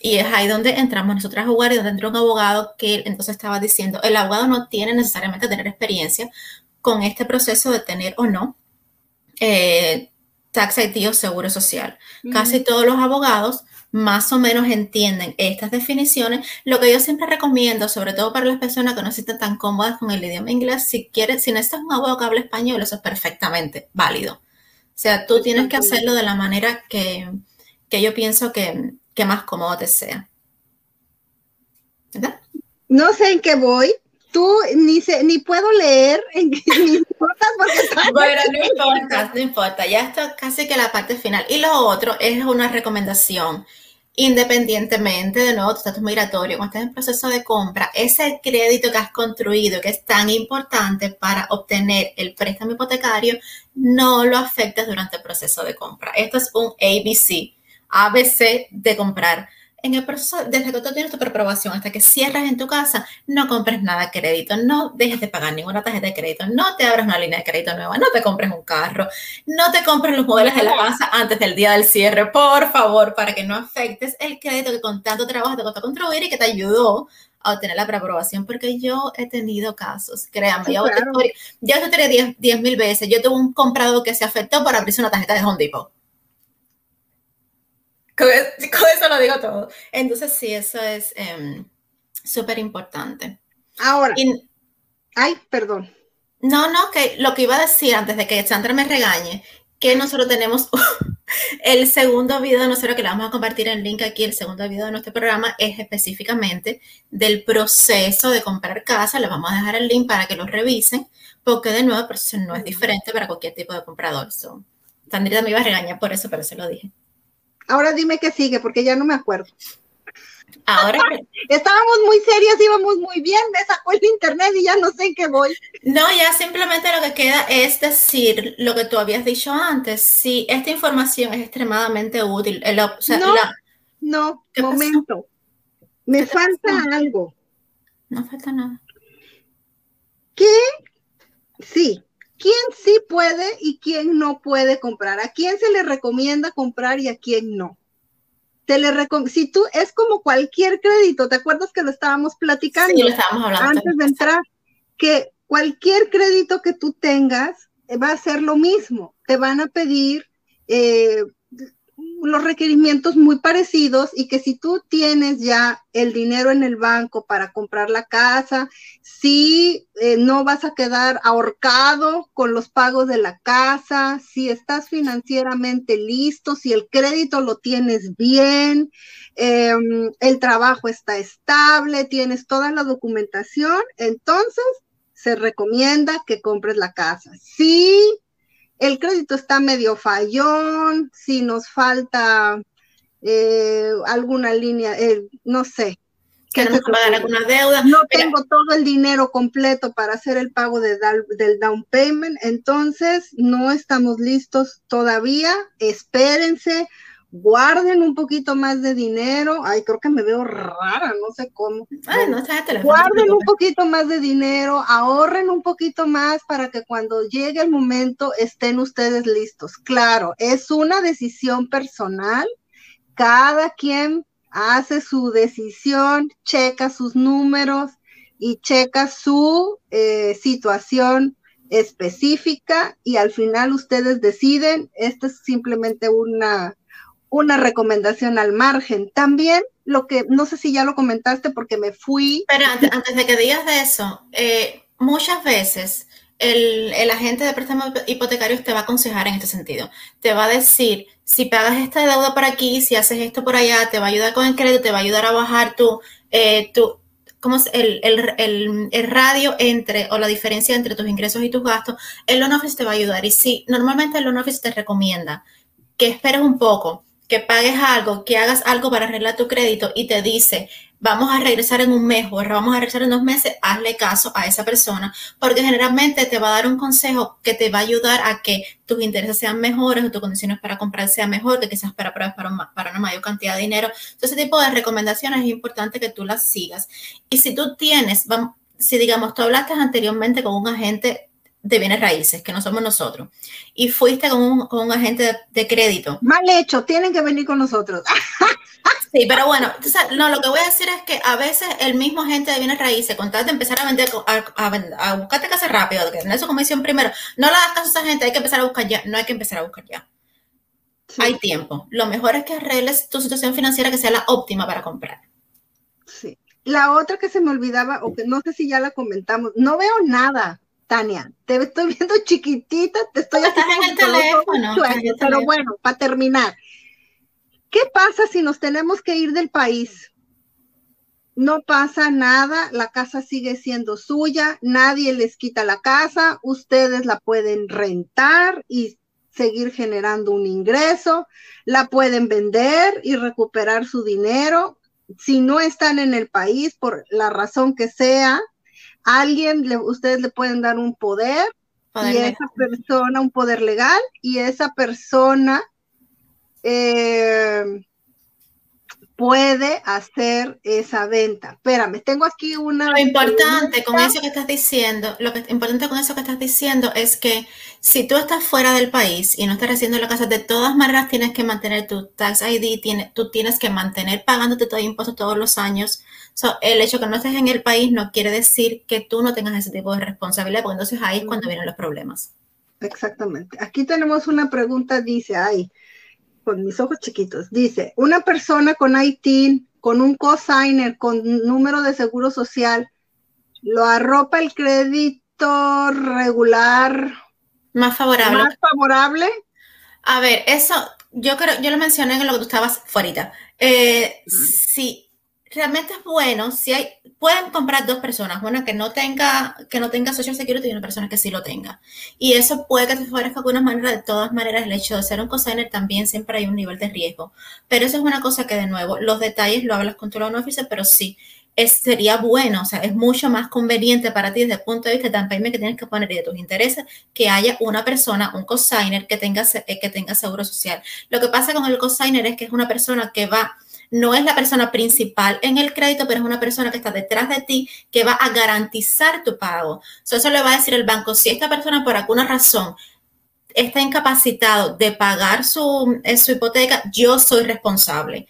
Y es ahí donde entramos nosotros a jugar y donde entra un abogado que entonces estaba diciendo, el abogado no tiene necesariamente tener experiencia con este proceso de tener o no eh, tax ID o seguro social. Casi todos los abogados más o menos entienden estas definiciones, lo que yo siempre recomiendo, sobre todo para las personas que no se sienten tan cómodas con el idioma inglés, si quieres, si necesitas un abogado que hable español, eso es perfectamente válido. O sea, tú tienes que hacerlo de la manera que, yo pienso que, más cómodo te sea. ¿Verdad? No sé en qué voy, tú ni sé, ni puedo leer en mis notas porque Bueno, no importa, no importa, ya está casi que la parte final. Y lo otro es una recomendación. Independientemente de nuevo tu estatus migratorio, cuando estás en proceso de compra, ese crédito que has construido, que es tan importante para obtener el préstamo hipotecario, no lo afectes durante el proceso de compra. Esto es un ABC, ABC de comprar en el proceso, desde que tú tienes tu preaprobación hasta que cierras en tu casa, no compres nada de crédito, no dejes de pagar ninguna tarjeta de crédito, no te abras una línea de crédito nueva, no te compres un carro, no te compres los modelos de la casa antes del día del cierre, por favor, para que no afectes el crédito que con tanto trabajo te costó contribuir y que te ayudó a obtener la preaprobación, porque yo he tenido casos, créanme, yo ya te 10 mil veces, yo tuve un comprador que se afectó por abrirse una tarjeta de Home Depot con, eso lo digo todo. Entonces, sí, eso es em, súper importante. Ahora. ay, perdón. No, no, que lo que iba a decir antes de que Sandra me regañe, que nosotros tenemos el segundo video de nosotros que le vamos a compartir el link aquí, el segundo video de nuestro programa es específicamente del proceso de comprar casa. Les vamos a dejar el link para que lo revisen, porque de nuevo el proceso no es diferente para cualquier tipo de comprador. So, Sandrita me iba a regañar por eso, pero se lo dije. Ahora dime qué sigue, porque ya no me acuerdo. Ahora estábamos muy serias, íbamos muy bien, me sacó el internet y ya no sé en qué voy. No, ya simplemente lo que queda es decir lo que tú habías dicho antes. Si esta información es extremadamente útil, no, no, momento. Me falta algo. No falta nada. ¿Qué? Sí, quién sí puede y quién no puede comprar, a quién se le recomienda comprar y a quién no. te le si tú es como cualquier crédito, ¿te acuerdas que lo estábamos platicando? Sí, lo estábamos hablando. Antes de entrar, que cualquier crédito que tú tengas eh, va a ser lo mismo. Te van a pedir eh, los requerimientos muy parecidos y que si tú tienes ya el dinero en el banco para comprar la casa, si eh, no vas a quedar ahorcado con los pagos de la casa, si estás financieramente listo, si el crédito lo tienes bien, em, el trabajo está estable, tienes toda la documentación, entonces se recomienda que compres la casa. Si el crédito está medio fallón, si nos falta eh, alguna línea, eh, no sé. Queremos pagar alguna deuda. No tengo todo el dinero completo para hacer el pago de del down payment, entonces no estamos listos todavía. Espérense, guarden un poquito más de dinero. Ay, creo que me veo rara, no sé cómo. Ay, no, guarden un poquito más de dinero, ahorren un poquito más para que cuando llegue el momento estén ustedes listos. Claro, es una decisión personal. Cada quien hace su decisión, checa sus números y checa su eh, situación específica y al final ustedes deciden, esta es simplemente una una recomendación al margen. También lo que, no sé si ya lo comentaste porque me fui. Pero antes, de que digas de eso, eh, muchas veces el, el, agente de préstamos hipotecarios te va a aconsejar en este sentido. Te va a decir, si pagas esta deuda por aquí, si haces esto por allá, te va a ayudar con el crédito, te va a ayudar a bajar tu, eh, tu ¿cómo es? El, el, el, radio entre o la diferencia entre tus ingresos y tus gastos, el loan office te va a ayudar. Y si normalmente el loan office te recomienda que esperes un poco, que pagues algo, que hagas algo para arreglar tu crédito y te dice, vamos a regresar en un mes o vamos a regresar en dos meses, hazle caso a esa persona, porque generalmente te va a dar un consejo que te va a ayudar a que tus intereses sean mejores o tus condiciones para comprar sean mejor, que quizás para pruebas para, para una mayor cantidad de dinero. Entonces, ese tipo de recomendaciones es importante que tú las sigas. Y si tú tienes, vamos, si digamos, tú hablaste anteriormente con un agente de bienes raíces, que no somos nosotros, y fuiste con un, con un agente de, crédito. Mal hecho, tienen que venir con nosotros. Sí, pero bueno, no, lo que voy a decir es que a veces el mismo agente de bienes raíces, con tal de empezar a vender, a, a, buscarte casa rápido, de tener su comisión primero, no le das caso a esa gente, hay que empezar a buscar ya, no hay que empezar a buscar ya. Hay tiempo. Lo mejor es que arregles tu situación financiera que sea la óptima para comprar. Sí. La otra que se me olvidaba, o que no sé si ya la comentamos, no veo nada Tania, te estoy viendo chiquitita, te estoy haciendo en el teléfono, pero bueno, para terminar, ¿qué pasa si nos tenemos que ir del país? No pasa nada, la casa sigue siendo suya, nadie les quita la casa, ustedes la pueden rentar y seguir generando un ingreso, la pueden vender y recuperar su dinero. Si no están en el país por la razón que sea, alguien, le, ustedes le pueden dar un poder, y esa persona, un poder legal, y esa persona eh, puede hacer esa venta. Espérame, tengo aquí una... Lo importante con eso que estás diciendo, lo que importante con eso que estás diciendo es que si tú estás fuera del país y no estás haciendo la casa, de todas maneras tienes que mantener tu tax ID, tiene, tú tienes que mantener pagándote todo impuesto todos los años. El hecho de que no estés en el país no quiere decir que tú no tengas ese tipo de responsabilidad, porque entonces ahí es cuando vienen los problemas. Exactamente. Aquí tenemos una pregunta, dice, ay, con mis ojos chiquitos. Dice, una persona con IT, con un cosigner, con número de seguro social, lo arropa el crédito regular. Más favorable. Más favorable. A ver, eso, yo creo, yo lo mencioné en lo que tú estabas fuera. Eh, sí, realmente es bueno si hay, pueden comprar dos personas, una que no tenga, que no tenga Social Security y una persona que sí lo tenga. Y eso puede que te favorezca de alguna manera, de todas maneras, el hecho de ser un cosigner también siempre hay un nivel de riesgo. Pero eso es una cosa que, de nuevo, los detalles lo hablas con tu loan officer, pero sí, es, sería bueno, o sea, es mucho más conveniente para ti desde el punto de vista de payment que tienes que poner y de tus intereses, que haya una persona, un cosigner que tenga, eh, que tenga seguro social. Lo que pasa con el cosigner es que es una persona que va no es la persona principal en el crédito, pero es una persona que está detrás de ti que va a garantizar tu pago. eso le va a decir el banco, si esta persona por alguna razón está incapacitado de pagar su, eh, su hipoteca, yo soy responsable.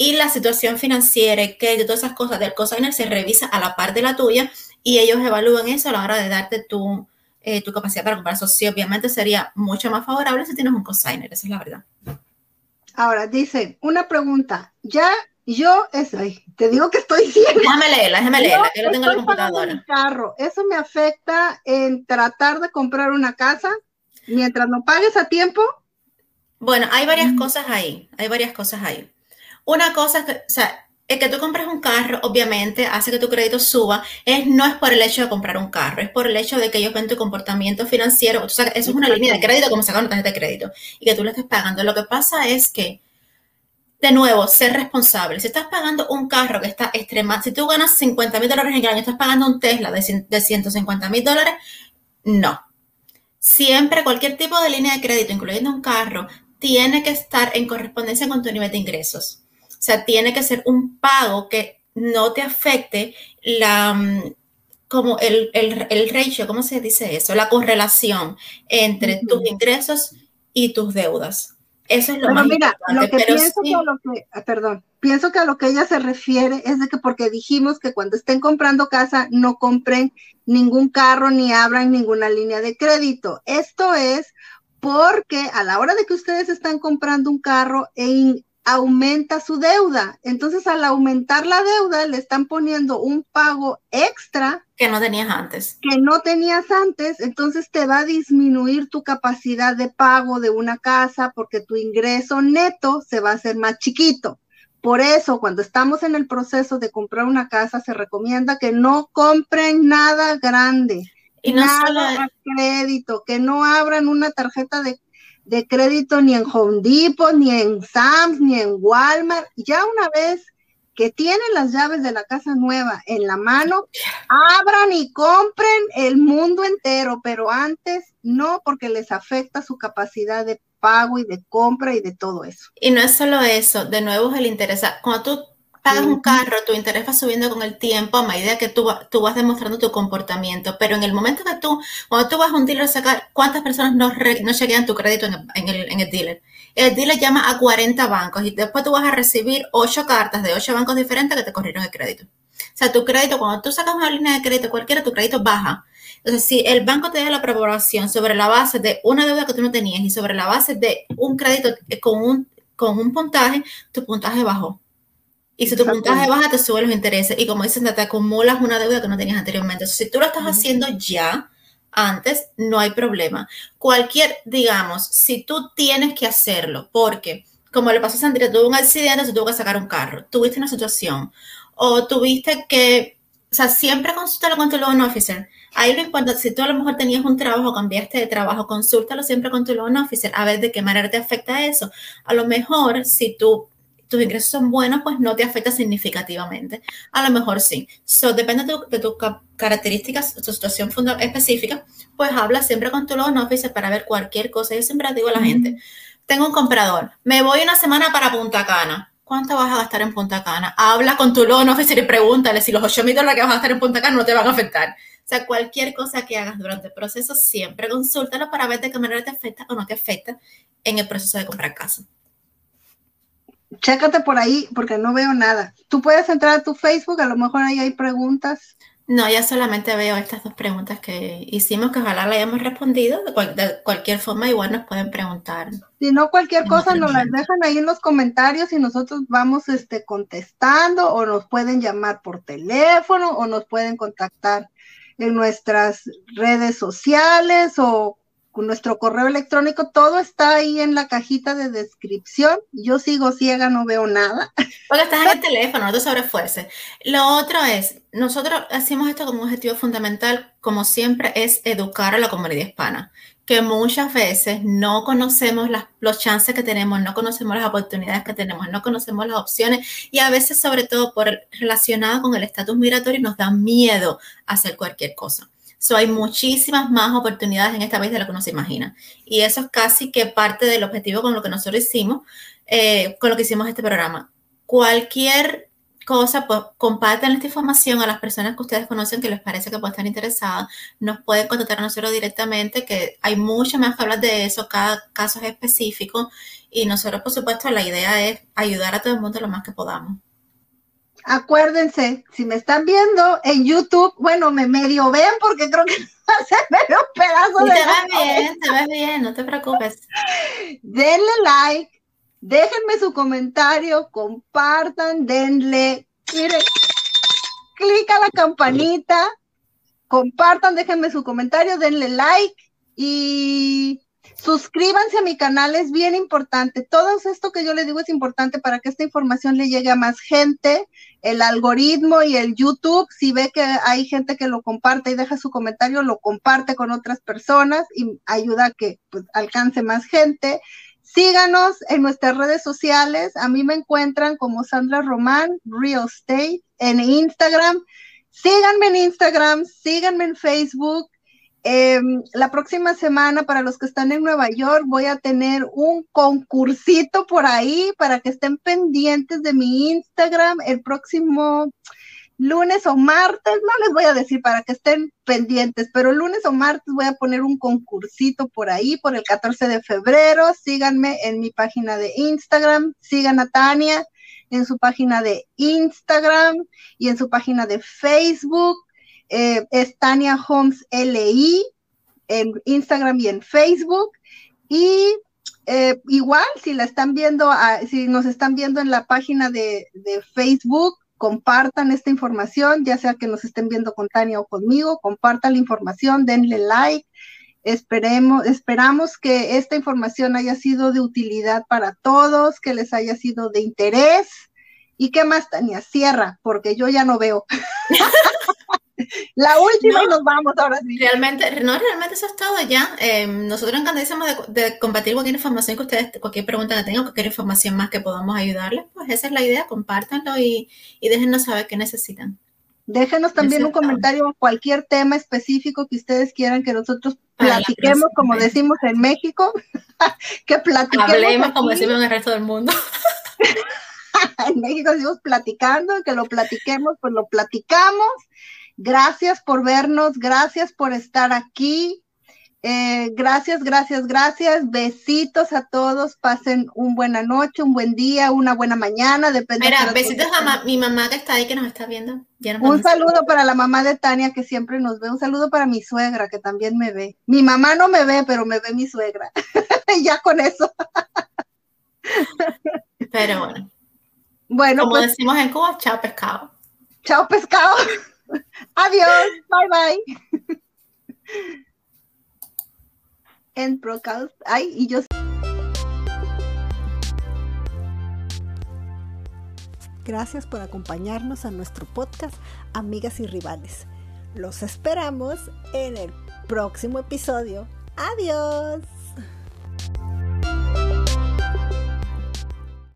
y la situación financiera, que de todas esas cosas del cosigner se revisa a la par de la tuya y ellos evalúan eso a la hora de darte tu, eh, tu capacidad para comprar. Eso sí, obviamente sería mucho más favorable si tienes un cosigner, esa es la verdad. Ahora, dice, una pregunta, ya yo, te digo que estoy ciega. Déjame leerla, déjame leerla, que lo tengo en la computadora. Carro. ¿Eso me afecta en tratar de comprar una casa mientras no pagues a tiempo? Bueno, hay varias mm. cosas ahí, hay varias cosas ahí. Una cosa es que, o sea, el que tú compres un carro, obviamente, hace que tu crédito suba, es, no es por el hecho de comprar un carro, es por el hecho de que ellos ven tu comportamiento financiero. O sea, eso es una línea de crédito como sacar una tarjeta de crédito y que tú le estés pagando. Lo que pasa es que de nuevo, ser responsable. Si estás pagando un carro que está extrema, si tú ganas 50 mil dólares en el año, estás pagando un Tesla de, 150 mil dólares, no. Siempre cualquier tipo de línea de crédito, incluyendo un carro, tiene que estar en correspondencia con tu nivel de ingresos. O sea, tiene que ser un pago que no te afecte la, mm, como el, el, ratio, ¿cómo se dice eso? La correlación entre tus ingresos y tus deudas. Eso es lo más mira, Lo que pienso que a lo que, ah, perdón, pienso que a lo que ella se refiere es de que porque dijimos que cuando estén comprando casa no compren ningún carro ni abran ninguna línea de crédito. Esto es porque a la hora de que ustedes están comprando un carro e aumenta su deuda. Entonces, al aumentar la deuda, le están poniendo un pago extra. Que no tenías antes. Que no tenías antes. Entonces, te va a disminuir tu capacidad de pago de una casa porque tu ingreso neto se va a hacer más chiquito. Por eso, cuando estamos en el proceso de comprar una casa, se recomienda que no compren nada grande. Y no nada solo... crédito, que no abran una tarjeta de de crédito ni en Home Depot, ni en Sam's, ni en Walmart. Ya una vez que tienen las llaves de la casa nueva en la mano, abran y compren el mundo entero, pero antes no, porque les afecta su capacidad de pago y de compra y de todo eso. Y no es solo eso, de nuevo es el interés. Cuando tú pagas un carro, tu interés va subiendo con el tiempo a medida que tú, tú vas demostrando tu comportamiento, pero en el momento que tú, cuando tú vas a un dealer a sacar, ¿cuántas personas no, no chequean tu crédito en el, en, el, dealer? El dealer llama a 40 bancos y después tú vas a recibir 8 cartas de 8 bancos diferentes que te corrieron el crédito. O sea, tu crédito, cuando tú sacas una línea de crédito cualquiera, tu crédito baja. Entonces, si el banco te da la aprobación sobre la base de una deuda que tú no tenías y sobre la base de un crédito con un, con un puntaje, tu puntaje bajó. Y si tu puntaje baja, te suben los intereses. Y como dicen, te acumulas una deuda que no tenías anteriormente. si tú lo estás haciendo ya, antes, no hay problema. Cualquier, digamos, si tú tienes que hacerlo, porque como le pasó a Sandra, tuvo un accidente, se tuvo que sacar un carro, tuviste una situación, o tuviste que, o sea, siempre consúltalo con tu loan officer. Ahí lo importante, si tú a lo mejor tenías un trabajo, cambiaste de trabajo, consúltalo siempre con tu loan officer, a ver de qué manera te afecta eso. A lo mejor, si tú tus ingresos son buenos, pues no te afecta significativamente. A lo mejor sí. So, depende de, tus características, tu situación específica, pues habla siempre con tu loan officer para ver cualquier cosa. Yo siempre digo a la gente, tengo un comprador, me voy una semana para Punta Cana. ¿Cuánto vas a gastar en Punta Cana? Habla con tu loan officer y pregúntale si los 8 mil dólares que vas a gastar en Punta Cana no te van a afectar. O sea, cualquier cosa que hagas durante el proceso, siempre consúltalo para ver de qué manera te afecta o no te afecta en el proceso de comprar casa chécate por ahí porque no veo nada. Tú puedes entrar a tu Facebook, a lo mejor ahí hay preguntas. No, ya solamente veo estas dos preguntas que hicimos, que ojalá la hayamos respondido. De, cualquier forma, igual nos pueden preguntar. Si no, cualquier cosa nos las dejan ahí en los comentarios y nosotros vamos este, contestando o nos pueden llamar por teléfono o nos pueden contactar en nuestras redes sociales o nuestro correo electrónico, todo está ahí en la cajita de descripción. Yo sigo ciega, no veo nada. Porque estás en el teléfono, no te sobrefuerces. Lo otro es, nosotros hacemos esto como objetivo fundamental, como siempre, es educar a la comunidad hispana, que muchas veces no conocemos las, los chances que tenemos, no conocemos las oportunidades que tenemos, no conocemos las opciones y a veces, sobre todo, por relacionado con el estatus migratorio, nos da miedo hacer cualquier cosa. So, hay muchísimas más oportunidades en esta país de lo que uno se imagina. Y eso es casi que parte del objetivo con lo que nosotros hicimos, eh, con lo que hicimos este programa. Cualquier cosa, pues compartan esta información a las personas que ustedes conocen que les parece que pueden estar interesadas. Nos pueden contactar a nosotros directamente, que hay mucho más que hablar de eso, cada caso es específico. Y nosotros, por supuesto, la idea es ayudar a todo el mundo lo más que podamos. Acuérdense, si me están viendo en YouTube, bueno, me medio ven porque creo que se ve un pedazo de. Te ves bien, te ves bien, no te preocupes. Denle like, déjenme su comentario, compartan, denle, mire, clic a la campanita, compartan, déjenme su comentario, denle like y Suscríbanse a mi canal, es bien importante. Todo esto que yo les digo es importante para que esta información le llegue a más gente. El algoritmo y el YouTube, si ve que hay gente que lo comparte y deja su comentario, lo comparte con otras personas y ayuda a que pues, alcance más gente. Síganos en nuestras redes sociales. A mí me encuentran como Sandra Román, Real Estate, en Instagram. Síganme en Instagram, síganme en Facebook Em, la próxima semana, para los que están en Nueva York, voy a tener un concursito por ahí para que estén pendientes de mi Instagram el próximo lunes o martes. No les voy a decir para que estén pendientes, pero lunes o martes voy a poner un concursito por ahí por el 14 de febrero. Síganme en mi página de Instagram, sigan a Tania en su página de Instagram y en su página de Facebook eh, es Tania Holmes LI en Instagram y en Facebook. Y eh, igual, si la están viendo, si nos están viendo en la página de, de, Facebook, compartan esta información, ya sea que nos estén viendo con Tania o conmigo, compartan la información, denle like. Esperemos, esperamos que esta información haya sido de utilidad para todos, que les haya sido de interés. ¿Y qué más, Tania? Cierra, porque yo ya no veo. La última y nos vamos ahora sí. Realmente, no, realmente eso es todo ya. Eh, nosotros encantadísimos de, de, compartir cualquier información que ustedes, cualquier pregunta que tengan, cualquier información más que podamos ayudarles, pues esa es la idea, compártanlo y, y déjenos saber qué necesitan. Déjenos también un comentario, cualquier tema específico que ustedes quieran que nosotros platiquemos, como decimos en México, que platiquemos. Hablemos como decimos en el resto del mundo. en México decimos platicando, que lo platiquemos, pues lo platicamos Gracias por vernos, gracias por estar aquí. Eh, gracias, gracias, gracias. Besitos a todos. Pasen una buena noche, un buen día, una buena mañana. Depende Mira, besitos a mi mamá que está ahí, que nos está viendo. un saludo para la mamá de Tania, que siempre nos ve. Un saludo para mi suegra, que también me ve. Mi mamá no me ve, pero me ve mi suegra. ya con eso. pero bueno. Bueno, como pues decimos en Cuba, chao pescado. Chao pescado. Adiós, bye bye. En Procast, ay, y yo. Gracias por acompañarnos a nuestro podcast Amigas y Rivales. Los esperamos en el próximo episodio. Adiós.